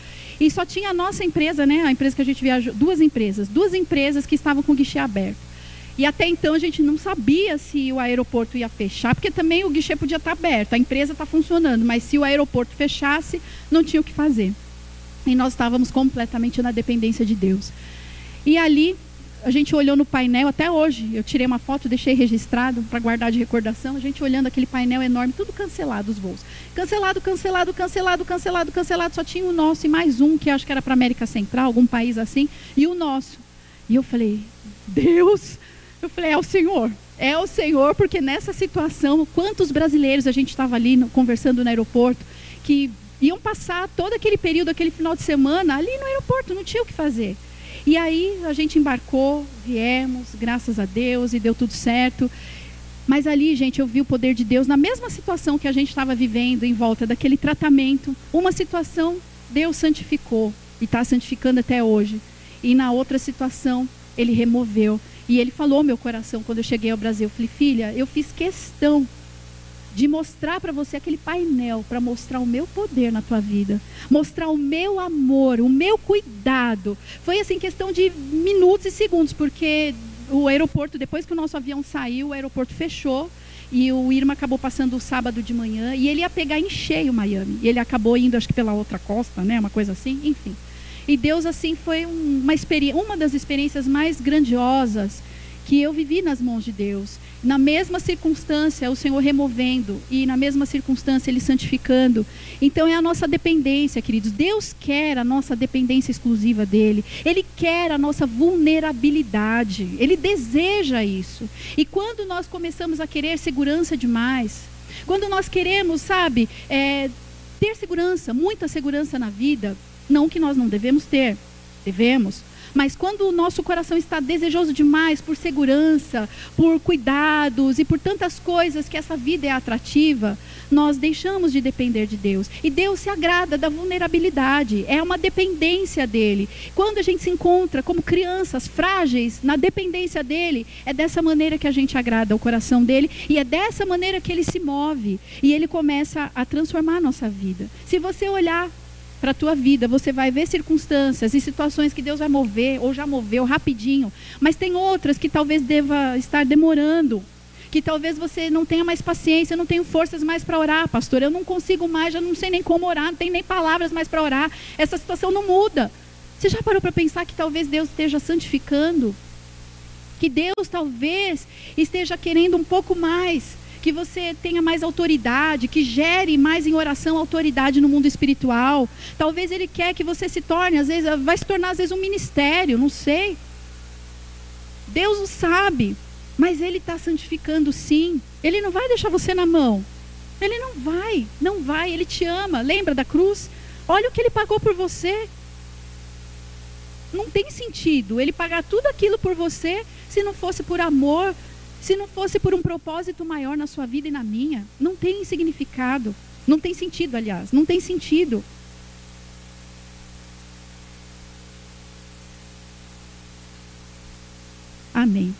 E só tinha a nossa empresa, né? A empresa que a gente viajou, duas empresas, duas empresas que estavam com o guichê aberto. E até então a gente não sabia se o aeroporto ia fechar, porque também o guichê podia estar aberto, a empresa está funcionando, mas se o aeroporto fechasse, não tinha o que fazer. E nós estávamos completamente na dependência de Deus. E ali a gente olhou no painel até hoje. Eu tirei uma foto, deixei registrado para guardar de recordação. A gente olhando aquele painel enorme, tudo cancelado os voos. Cancelado, cancelado, cancelado, cancelado, cancelado. Só tinha o nosso e mais um que acho que era para América Central, algum país assim, e o nosso. E eu falei: "Deus!" Eu falei: "É o Senhor. É o Senhor, porque nessa situação, quantos brasileiros a gente estava ali no, conversando no aeroporto que iam passar todo aquele período, aquele final de semana ali no aeroporto, não tinha o que fazer. E aí a gente embarcou, viemos, graças a Deus, e deu tudo certo. Mas ali, gente, eu vi o poder de Deus na mesma situação que a gente estava vivendo em volta daquele tratamento. Uma situação, Deus santificou e está santificando até hoje. E na outra situação, Ele removeu. E Ele falou meu coração quando eu cheguei ao Brasil. Eu falei, filha, eu fiz questão de mostrar para você aquele painel para mostrar o meu poder na tua vida, mostrar o meu amor, o meu cuidado. Foi assim questão de minutos e segundos, porque o aeroporto depois que o nosso avião saiu, o aeroporto fechou e o Irma acabou passando o sábado de manhã e ele ia pegar em cheio Miami. E ele acabou indo acho que pela outra costa, né, uma coisa assim, enfim. E Deus assim foi uma experiência, uma das experiências mais grandiosas que eu vivi nas mãos de Deus. Na mesma circunstância, o Senhor removendo, e na mesma circunstância, Ele santificando. Então é a nossa dependência, queridos. Deus quer a nossa dependência exclusiva dEle. Ele quer a nossa vulnerabilidade. Ele deseja isso. E quando nós começamos a querer segurança demais, quando nós queremos, sabe, é, ter segurança, muita segurança na vida, não que nós não devemos ter, devemos, mas quando o nosso coração está desejoso demais por segurança, por cuidados e por tantas coisas que essa vida é atrativa, nós deixamos de depender de Deus. E Deus se agrada da vulnerabilidade, é uma dependência dele. Quando a gente se encontra como crianças frágeis na dependência dele, é dessa maneira que a gente agrada o coração dele e é dessa maneira que ele se move e ele começa a transformar a nossa vida. Se você olhar para a tua vida. Você vai ver circunstâncias e situações que Deus vai mover, ou já moveu rapidinho. Mas tem outras que talvez deva estar demorando. Que talvez você não tenha mais paciência, não tenho forças mais para orar, pastor. Eu não consigo mais, já não sei nem como orar, não tenho nem palavras mais para orar. Essa situação não muda. Você já parou para pensar que talvez Deus esteja santificando? Que Deus talvez esteja querendo um pouco mais que você tenha mais autoridade, que gere mais em oração autoridade no mundo espiritual. Talvez ele quer que você se torne, às vezes, vai se tornar às vezes um ministério, não sei. Deus o sabe, mas ele está santificando sim. Ele não vai deixar você na mão. Ele não vai, não vai, ele te ama. Lembra da cruz? Olha o que ele pagou por você. Não tem sentido ele pagar tudo aquilo por você se não fosse por amor, se não fosse por um propósito maior na sua vida e na minha, não tem significado. Não tem sentido, aliás, não tem sentido. Amém.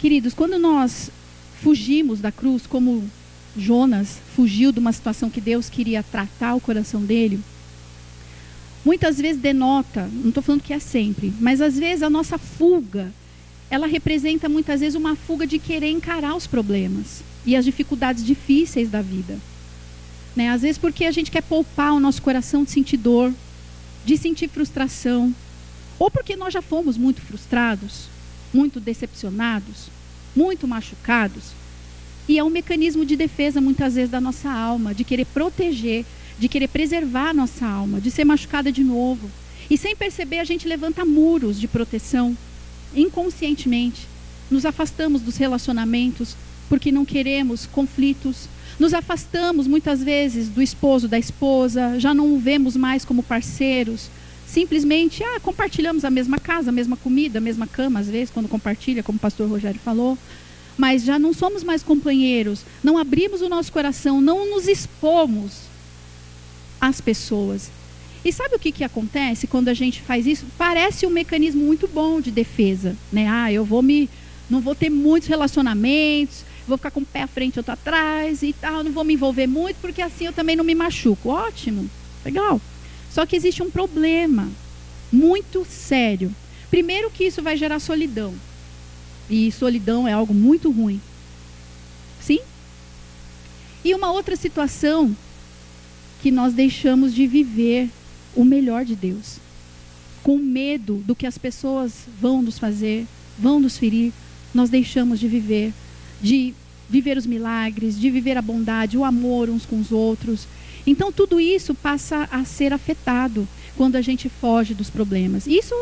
Queridos, quando nós fugimos da cruz, como Jonas fugiu de uma situação que Deus queria tratar o coração dele, muitas vezes denota, não estou falando que é sempre, mas às vezes a nossa fuga ela representa muitas vezes uma fuga de querer encarar os problemas e as dificuldades difíceis da vida. Né? Às vezes porque a gente quer poupar o nosso coração de sentir dor, de sentir frustração, ou porque nós já fomos muito frustrados, muito decepcionados, muito machucados. E é um mecanismo de defesa muitas vezes da nossa alma, de querer proteger, de querer preservar a nossa alma, de ser machucada de novo. E sem perceber, a gente levanta muros de proteção inconscientemente, nos afastamos dos relacionamentos porque não queremos conflitos. Nos afastamos muitas vezes do esposo, da esposa, já não o vemos mais como parceiros, simplesmente, ah, compartilhamos a mesma casa, a mesma comida, a mesma cama, às vezes, quando compartilha, como o pastor Rogério falou. Mas já não somos mais companheiros, não abrimos o nosso coração, não nos expomos às pessoas. E sabe o que, que acontece quando a gente faz isso? Parece um mecanismo muito bom de defesa, né? Ah, eu vou me, não vou ter muitos relacionamentos, vou ficar com o pé à frente, outro atrás e tal, não vou me envolver muito porque assim eu também não me machuco. Ótimo, legal. Só que existe um problema muito sério. Primeiro que isso vai gerar solidão. E solidão é algo muito ruim. Sim? E uma outra situação que nós deixamos de viver o melhor de Deus. Com medo do que as pessoas vão nos fazer, vão nos ferir, nós deixamos de viver, de viver os milagres, de viver a bondade, o amor uns com os outros. Então tudo isso passa a ser afetado quando a gente foge dos problemas. Isso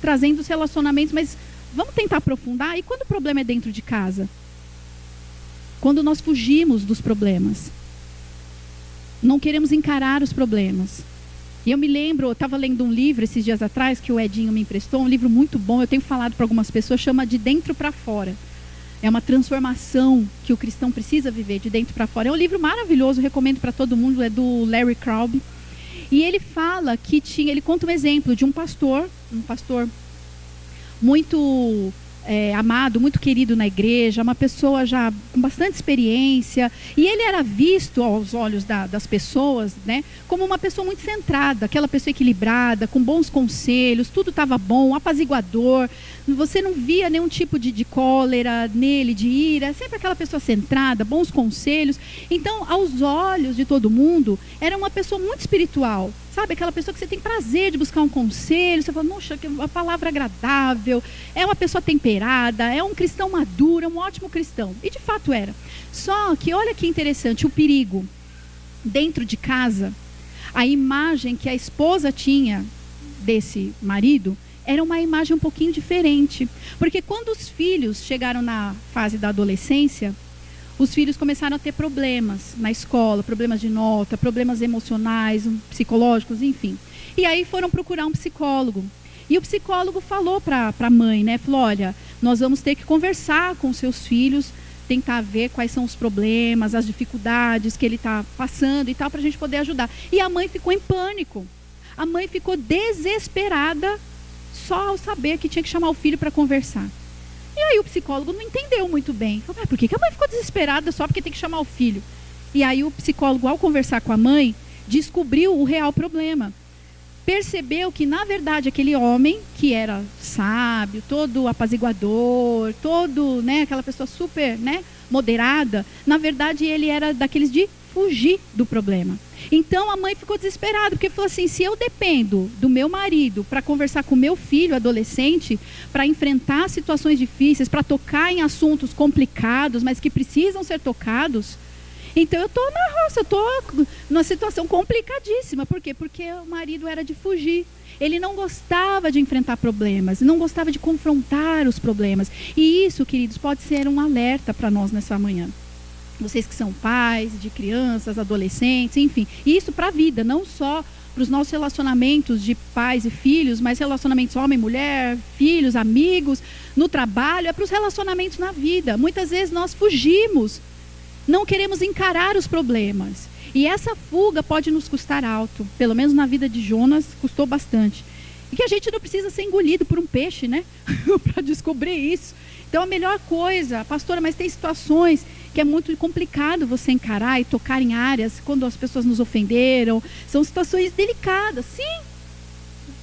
trazendo os relacionamentos, mas vamos tentar aprofundar. E quando o problema é dentro de casa? Quando nós fugimos dos problemas. Não queremos encarar os problemas. E eu me lembro, eu estava lendo um livro esses dias atrás que o Edinho me emprestou, um livro muito bom, eu tenho falado para algumas pessoas, chama De Dentro para Fora. É uma transformação que o cristão precisa viver de dentro para fora. É um livro maravilhoso, recomendo para todo mundo, é do Larry Crabb. E ele fala que tinha, ele conta um exemplo de um pastor, um pastor muito é, amado, muito querido na igreja, uma pessoa já com bastante experiência, e ele era visto aos olhos da, das pessoas, né, como uma pessoa muito centrada, aquela pessoa equilibrada, com bons conselhos, tudo estava bom, apaziguador, você não via nenhum tipo de, de cólera nele, de ira, sempre aquela pessoa centrada, bons conselhos. Então, aos olhos de todo mundo, era uma pessoa muito espiritual. Sabe, aquela pessoa que você tem prazer de buscar um conselho, você fala, nossa, que uma palavra agradável, é uma pessoa temperada, é um cristão maduro, é um ótimo cristão. E de fato era. Só que olha que interessante, o perigo. Dentro de casa, a imagem que a esposa tinha desse marido era uma imagem um pouquinho diferente. Porque quando os filhos chegaram na fase da adolescência, os filhos começaram a ter problemas na escola, problemas de nota, problemas emocionais, psicológicos, enfim. E aí foram procurar um psicólogo. E o psicólogo falou para a mãe, né? Falou, olha, nós vamos ter que conversar com seus filhos, tentar ver quais são os problemas, as dificuldades que ele está passando e tal, para a gente poder ajudar. E a mãe ficou em pânico. A mãe ficou desesperada só ao saber que tinha que chamar o filho para conversar. E aí o psicólogo não entendeu muito bem. Falou, ah, por que, a mãe ficou desesperada só porque tem que chamar o filho? E aí o psicólogo, ao conversar com a mãe, descobriu o real problema. Percebeu que, na verdade, aquele homem, que era sábio, todo apaziguador, todo, né, aquela pessoa super, né, moderada, na verdade ele era daqueles de fugir do problema. Então a mãe ficou desesperada, porque falou assim: se eu dependo do meu marido para conversar com meu filho adolescente, para enfrentar situações difíceis, para tocar em assuntos complicados, mas que precisam ser tocados, então eu estou na roça, estou numa situação complicadíssima. Por quê? Porque o marido era de fugir. Ele não gostava de enfrentar problemas, não gostava de confrontar os problemas. E isso, queridos, pode ser um alerta para nós nessa manhã vocês que são pais de crianças, adolescentes, enfim. E isso para a vida, não só para os nossos relacionamentos de pais e filhos, mas relacionamentos homem, mulher, filhos, amigos, no trabalho, é para os relacionamentos na vida. Muitas vezes nós fugimos, não queremos encarar os problemas. E essa fuga pode nos custar alto. Pelo menos na vida de Jonas, custou bastante. E que a gente não precisa ser engolido por um peixe, né? para descobrir isso. Então a melhor coisa, pastora, mas tem situações que é muito complicado você encarar e tocar em áreas quando as pessoas nos ofenderam. São situações delicadas, sim.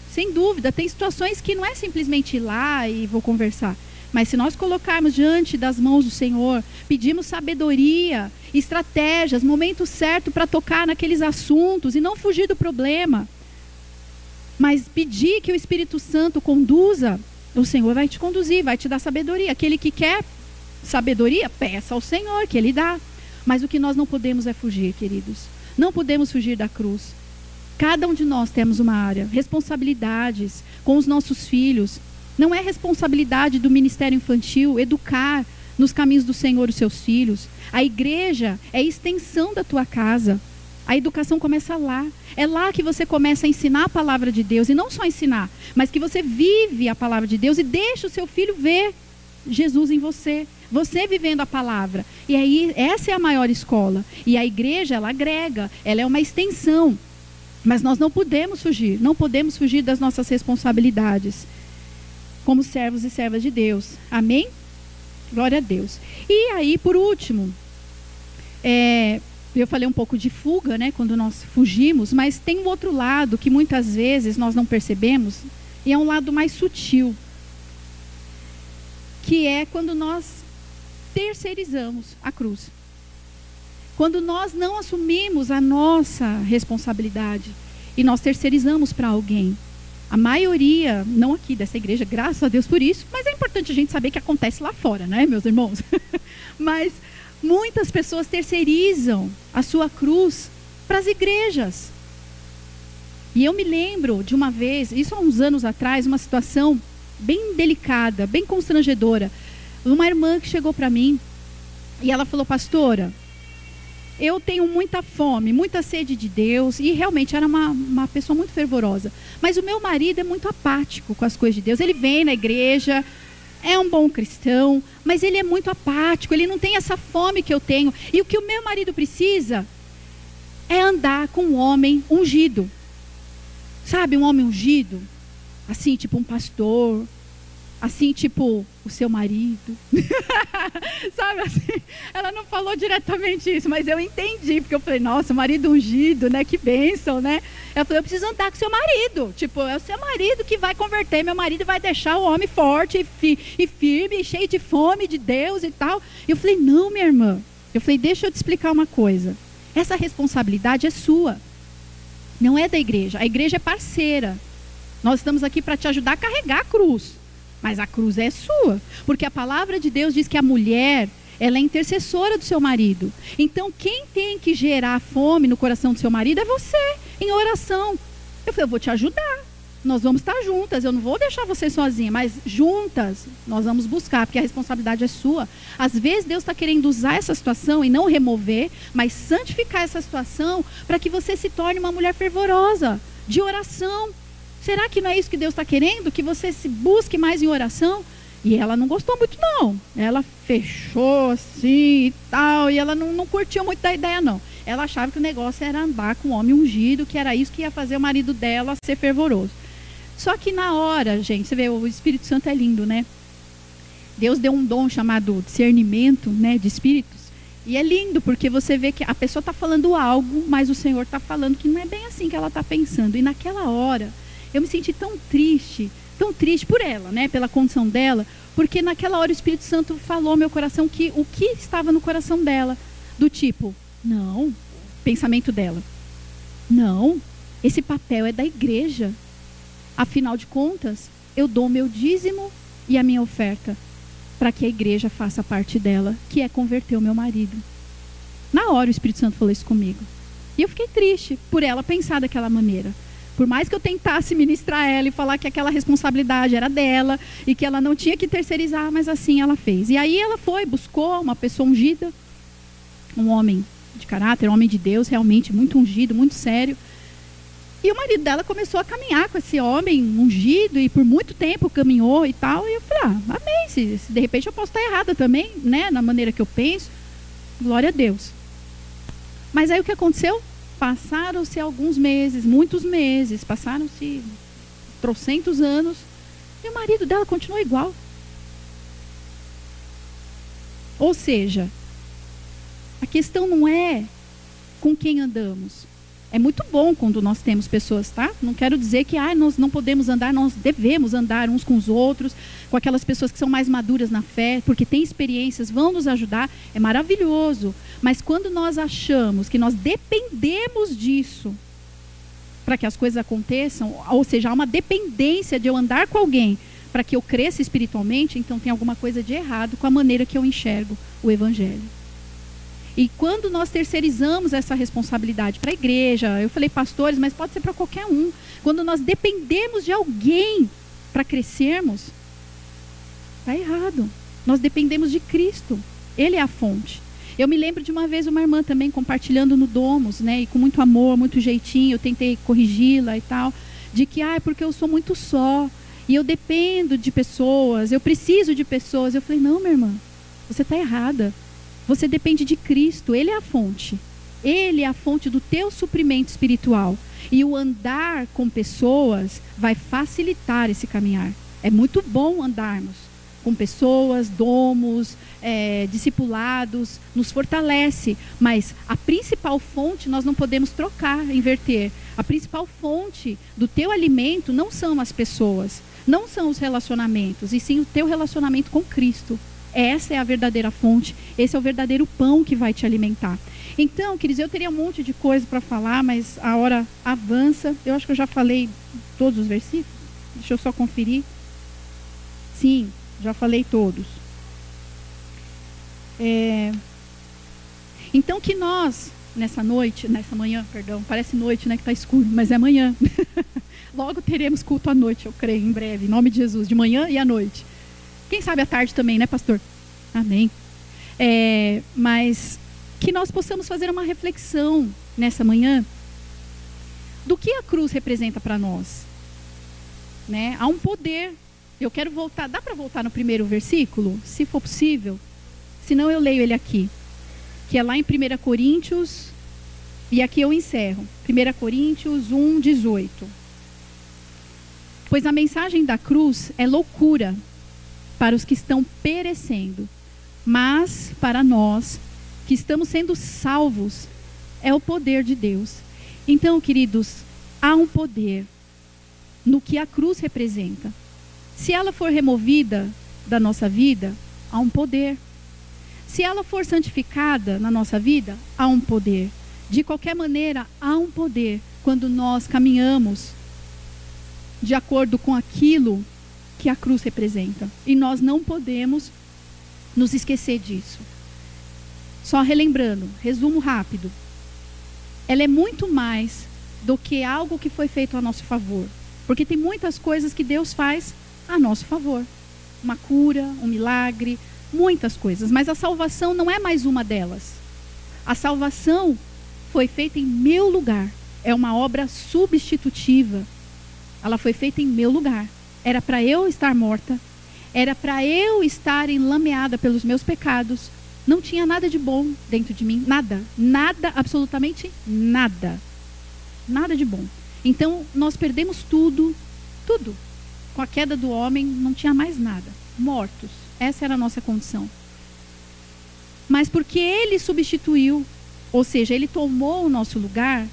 Sem dúvida, tem situações que não é simplesmente ir lá e vou conversar. Mas se nós colocarmos diante das mãos do Senhor, pedimos sabedoria, estratégias, momento certo para tocar naqueles assuntos e não fugir do problema, mas pedir que o Espírito Santo conduza, o Senhor vai te conduzir, vai te dar sabedoria. Aquele que quer sabedoria, peça ao Senhor que Ele dá. Mas o que nós não podemos é fugir, queridos. Não podemos fugir da cruz. Cada um de nós temos uma área, responsabilidades com os nossos filhos. Não é responsabilidade do ministério infantil educar nos caminhos do Senhor os seus filhos. A igreja é extensão da tua casa. A educação começa lá. É lá que você começa a ensinar a palavra de Deus. E não só ensinar, mas que você vive a palavra de Deus e deixa o seu filho ver Jesus em você. Você vivendo a palavra. E aí, essa é a maior escola. E a igreja, ela agrega, ela é uma extensão. Mas nós não podemos fugir, não podemos fugir das nossas responsabilidades como servos e servas de Deus. Amém? Glória a Deus. E aí, por último, é, eu falei um pouco de fuga, né, quando nós fugimos, mas tem um outro lado que muitas vezes nós não percebemos, e é um lado mais sutil, que é quando nós terceirizamos a cruz. Quando nós não assumimos a nossa responsabilidade e nós terceirizamos para alguém. A maioria, não aqui dessa igreja, graças a Deus por isso, mas é importante a gente saber que acontece lá fora, né, meus irmãos? mas muitas pessoas terceirizam a sua cruz para as igrejas. E eu me lembro de uma vez, isso há uns anos atrás, uma situação bem delicada, bem constrangedora. Uma irmã que chegou para mim e ela falou, pastora, eu tenho muita fome, muita sede de Deus, e realmente era uma, uma pessoa muito fervorosa. Mas o meu marido é muito apático com as coisas de Deus. Ele vem na igreja, é um bom cristão, mas ele é muito apático, ele não tem essa fome que eu tenho. E o que o meu marido precisa é andar com um homem ungido. Sabe, um homem ungido? Assim, tipo um pastor, assim, tipo o seu marido. Sabe assim? Ela não falou diretamente isso, mas eu entendi, porque eu falei, nossa, marido ungido, né? Que bênção, né? Ela falou, eu preciso andar com seu marido. Tipo, é o seu marido que vai converter, meu marido vai deixar o homem forte e, fi, e firme, cheio de fome de Deus e tal. Eu falei, não, minha irmã. Eu falei, deixa eu te explicar uma coisa. Essa responsabilidade é sua. Não é da igreja. A igreja é parceira. Nós estamos aqui para te ajudar a carregar a cruz. Mas a cruz é sua. Porque a palavra de Deus diz que a mulher, ela é intercessora do seu marido. Então, quem tem que gerar fome no coração do seu marido é você, em oração. Eu falei, eu vou te ajudar. Nós vamos estar juntas. Eu não vou deixar você sozinha, mas juntas nós vamos buscar, porque a responsabilidade é sua. Às vezes Deus está querendo usar essa situação e não remover, mas santificar essa situação para que você se torne uma mulher fervorosa, de oração, Será que não é isso que Deus está querendo? Que você se busque mais em oração? E ela não gostou muito, não. Ela fechou assim e tal. E ela não, não curtiu muito da ideia, não. Ela achava que o negócio era andar com um homem ungido, que era isso que ia fazer o marido dela ser fervoroso. Só que na hora, gente, você vê, o Espírito Santo é lindo, né? Deus deu um dom chamado discernimento, né, de espíritos. E é lindo, porque você vê que a pessoa está falando algo, mas o Senhor está falando que não é bem assim que ela está pensando. E naquela hora, eu me senti tão triste, tão triste por ela, né, pela condição dela, porque naquela hora o Espírito Santo falou ao meu coração que o que estava no coração dela, do tipo, não, pensamento dela. Não, esse papel é da igreja. Afinal de contas, eu dou meu dízimo e a minha oferta para que a igreja faça parte dela, que é converter o meu marido. Na hora o Espírito Santo falou isso comigo. E eu fiquei triste por ela pensar daquela maneira. Por mais que eu tentasse ministrar ela e falar que aquela responsabilidade era dela e que ela não tinha que terceirizar, mas assim ela fez. E aí ela foi, buscou uma pessoa ungida, um homem de caráter, um homem de Deus, realmente muito ungido, muito sério. E o marido dela começou a caminhar com esse homem ungido e por muito tempo caminhou e tal. E eu falei, ah, amém. Se, se de repente eu posso estar errada também, né? Na maneira que eu penso. Glória a Deus. Mas aí o que aconteceu? Passaram-se alguns meses, muitos meses, passaram-se trocentos anos, e o marido dela continuou igual. Ou seja, a questão não é com quem andamos, é muito bom quando nós temos pessoas, tá? Não quero dizer que ah, nós não podemos andar, nós devemos andar uns com os outros, com aquelas pessoas que são mais maduras na fé, porque têm experiências, vão nos ajudar, é maravilhoso. Mas quando nós achamos que nós dependemos disso para que as coisas aconteçam, ou seja, há uma dependência de eu andar com alguém para que eu cresça espiritualmente, então tem alguma coisa de errado com a maneira que eu enxergo o evangelho. E quando nós terceirizamos essa responsabilidade para a igreja, eu falei pastores, mas pode ser para qualquer um. Quando nós dependemos de alguém para crescermos, está errado. Nós dependemos de Cristo. Ele é a fonte. Eu me lembro de uma vez uma irmã também compartilhando no Domus, né? E com muito amor, muito jeitinho, eu tentei corrigi-la e tal, de que, ah, é porque eu sou muito só e eu dependo de pessoas, eu preciso de pessoas. Eu falei, não, minha irmã, você está errada. Você depende de Cristo, Ele é a fonte. Ele é a fonte do teu suprimento espiritual. E o andar com pessoas vai facilitar esse caminhar. É muito bom andarmos com pessoas, domos, é, discipulados, nos fortalece. Mas a principal fonte nós não podemos trocar, inverter. A principal fonte do teu alimento não são as pessoas, não são os relacionamentos, e sim o teu relacionamento com Cristo. Essa é a verdadeira fonte, esse é o verdadeiro pão que vai te alimentar. Então, queridos, eu teria um monte de coisa para falar, mas a hora avança. Eu acho que eu já falei todos os versículos. Deixa eu só conferir. Sim, já falei todos. É... Então que nós, nessa noite, nessa manhã, perdão, parece noite, né, que está escuro, mas é manhã. Logo teremos culto à noite, eu creio, em breve, em nome de Jesus, de manhã e à noite. Quem sabe à tarde também, né, pastor? Amém. É, mas que nós possamos fazer uma reflexão nessa manhã do que a cruz representa para nós. Né? Há um poder eu quero voltar, dá para voltar no primeiro versículo, se for possível? Senão eu leio ele aqui, que é lá em 1 Coríntios, e aqui eu encerro. 1 Coríntios 1, 18. Pois a mensagem da cruz é loucura para os que estão perecendo, mas para nós que estamos sendo salvos é o poder de Deus. Então, queridos, há um poder no que a cruz representa. Se ela for removida da nossa vida, há um poder. Se ela for santificada na nossa vida, há um poder. De qualquer maneira, há um poder quando nós caminhamos de acordo com aquilo que a cruz representa. E nós não podemos nos esquecer disso. Só relembrando, resumo rápido. Ela é muito mais do que algo que foi feito a nosso favor. Porque tem muitas coisas que Deus faz a nosso favor. Uma cura, um milagre, muitas coisas. Mas a salvação não é mais uma delas. A salvação foi feita em meu lugar. É uma obra substitutiva. Ela foi feita em meu lugar. Era para eu estar morta. Era para eu estar enlameada pelos meus pecados. Não tinha nada de bom dentro de mim. Nada. Nada, absolutamente nada. Nada de bom. Então, nós perdemos tudo. Tudo com a queda do homem, não tinha mais nada. Mortos. Essa era a nossa condição. Mas porque ele substituiu, ou seja, ele tomou o nosso lugar,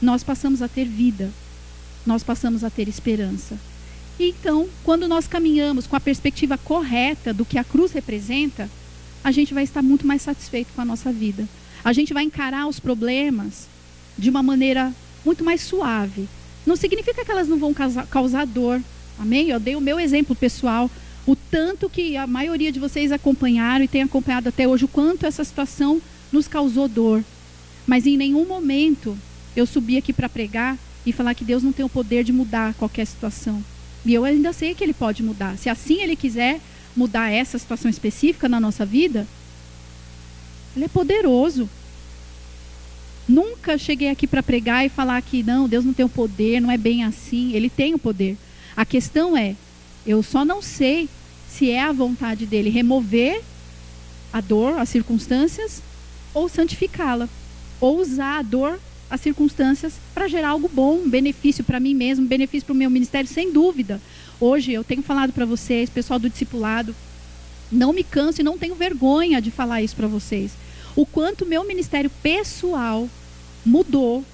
nós passamos a ter vida. Nós passamos a ter esperança. E então, quando nós caminhamos com a perspectiva correta do que a cruz representa, a gente vai estar muito mais satisfeito com a nossa vida. A gente vai encarar os problemas de uma maneira muito mais suave. Não significa que elas não vão causar dor, Amém? Eu dei o meu exemplo pessoal, o tanto que a maioria de vocês acompanharam e tem acompanhado até hoje, o quanto essa situação nos causou dor. Mas em nenhum momento eu subi aqui para pregar e falar que Deus não tem o poder de mudar qualquer situação. E eu ainda sei que Ele pode mudar. Se assim Ele quiser mudar essa situação específica na nossa vida, Ele é poderoso. Nunca cheguei aqui para pregar e falar que não, Deus não tem o poder, não é bem assim. Ele tem o poder. A questão é, eu só não sei se é a vontade dele remover a dor, as circunstâncias, ou santificá-la, ou usar a dor, as circunstâncias, para gerar algo bom, um benefício para mim mesmo, um benefício para o meu ministério, sem dúvida. Hoje eu tenho falado para vocês, pessoal do discipulado, não me canso e não tenho vergonha de falar isso para vocês. O quanto meu ministério pessoal mudou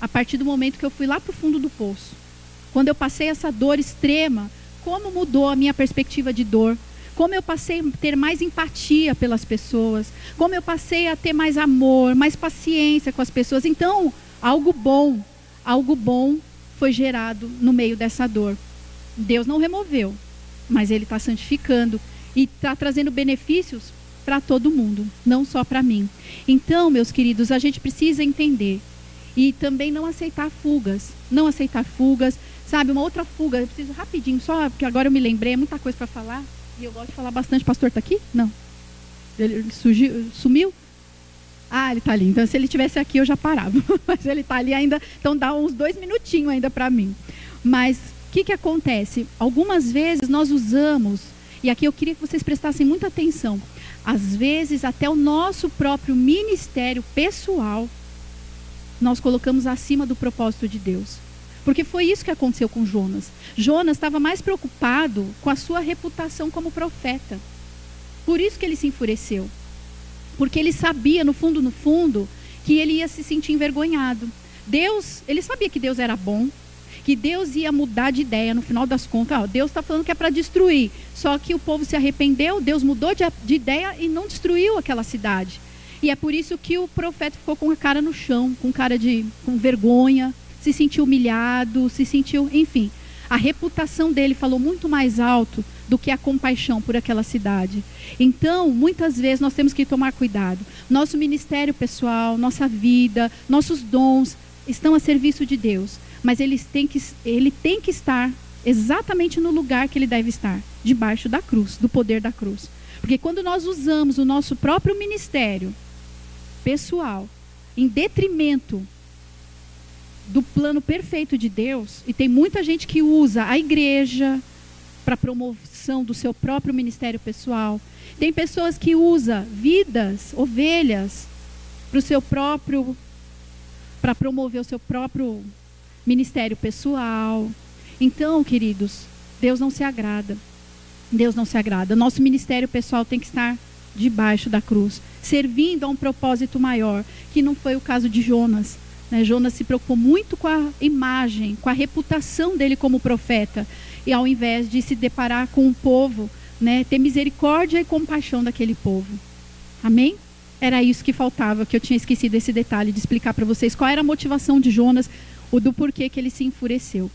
a partir do momento que eu fui lá para o fundo do poço. Quando eu passei essa dor extrema, como mudou a minha perspectiva de dor? Como eu passei a ter mais empatia pelas pessoas? Como eu passei a ter mais amor, mais paciência com as pessoas? Então, algo bom, algo bom foi gerado no meio dessa dor. Deus não removeu, mas Ele está santificando e está trazendo benefícios para todo mundo, não só para mim. Então, meus queridos, a gente precisa entender e também não aceitar fugas, não aceitar fugas, Sabe, uma outra fuga, eu preciso rapidinho, só porque agora eu me lembrei, é muita coisa para falar. E eu gosto de falar bastante. Pastor está aqui? Não. Ele surgiu, sumiu? Ah, ele está ali. Então, se ele tivesse aqui, eu já parava. Mas ele está ali ainda. Então, dá uns dois minutinhos ainda para mim. Mas o que, que acontece? Algumas vezes nós usamos, e aqui eu queria que vocês prestassem muita atenção. Às vezes, até o nosso próprio ministério pessoal, nós colocamos acima do propósito de Deus. Porque foi isso que aconteceu com Jonas. Jonas estava mais preocupado com a sua reputação como profeta. Por isso que ele se enfureceu. Porque ele sabia, no fundo, no fundo, que ele ia se sentir envergonhado. Deus, ele sabia que Deus era bom, que Deus ia mudar de ideia no final das contas. Ó, Deus está falando que é para destruir. Só que o povo se arrependeu, Deus mudou de, de ideia e não destruiu aquela cidade. E é por isso que o profeta ficou com a cara no chão, com cara de com vergonha, se sentiu humilhado, se sentiu, enfim. A reputação dele falou muito mais alto do que a compaixão por aquela cidade. Então, muitas vezes nós temos que tomar cuidado. Nosso ministério pessoal, nossa vida, nossos dons estão a serviço de Deus mas ele tem que, ele tem que estar exatamente no lugar que ele deve estar debaixo da cruz, do poder da cruz. Porque quando nós usamos o nosso próprio ministério pessoal em detrimento do plano perfeito de Deus, e tem muita gente que usa a igreja para promoção do seu próprio ministério pessoal. Tem pessoas que usam vidas, ovelhas, para o seu próprio para promover o seu próprio ministério pessoal. Então, queridos, Deus não se agrada. Deus não se agrada. Nosso ministério pessoal tem que estar debaixo da cruz, servindo a um propósito maior, que não foi o caso de Jonas. Né? Jonas se preocupou muito com a imagem, com a reputação dele como profeta, e ao invés de se deparar com o povo, né, ter misericórdia e compaixão daquele povo. Amém? Era isso que faltava, que eu tinha esquecido esse detalhe de explicar para vocês qual era a motivação de Jonas o do porquê que ele se enfureceu.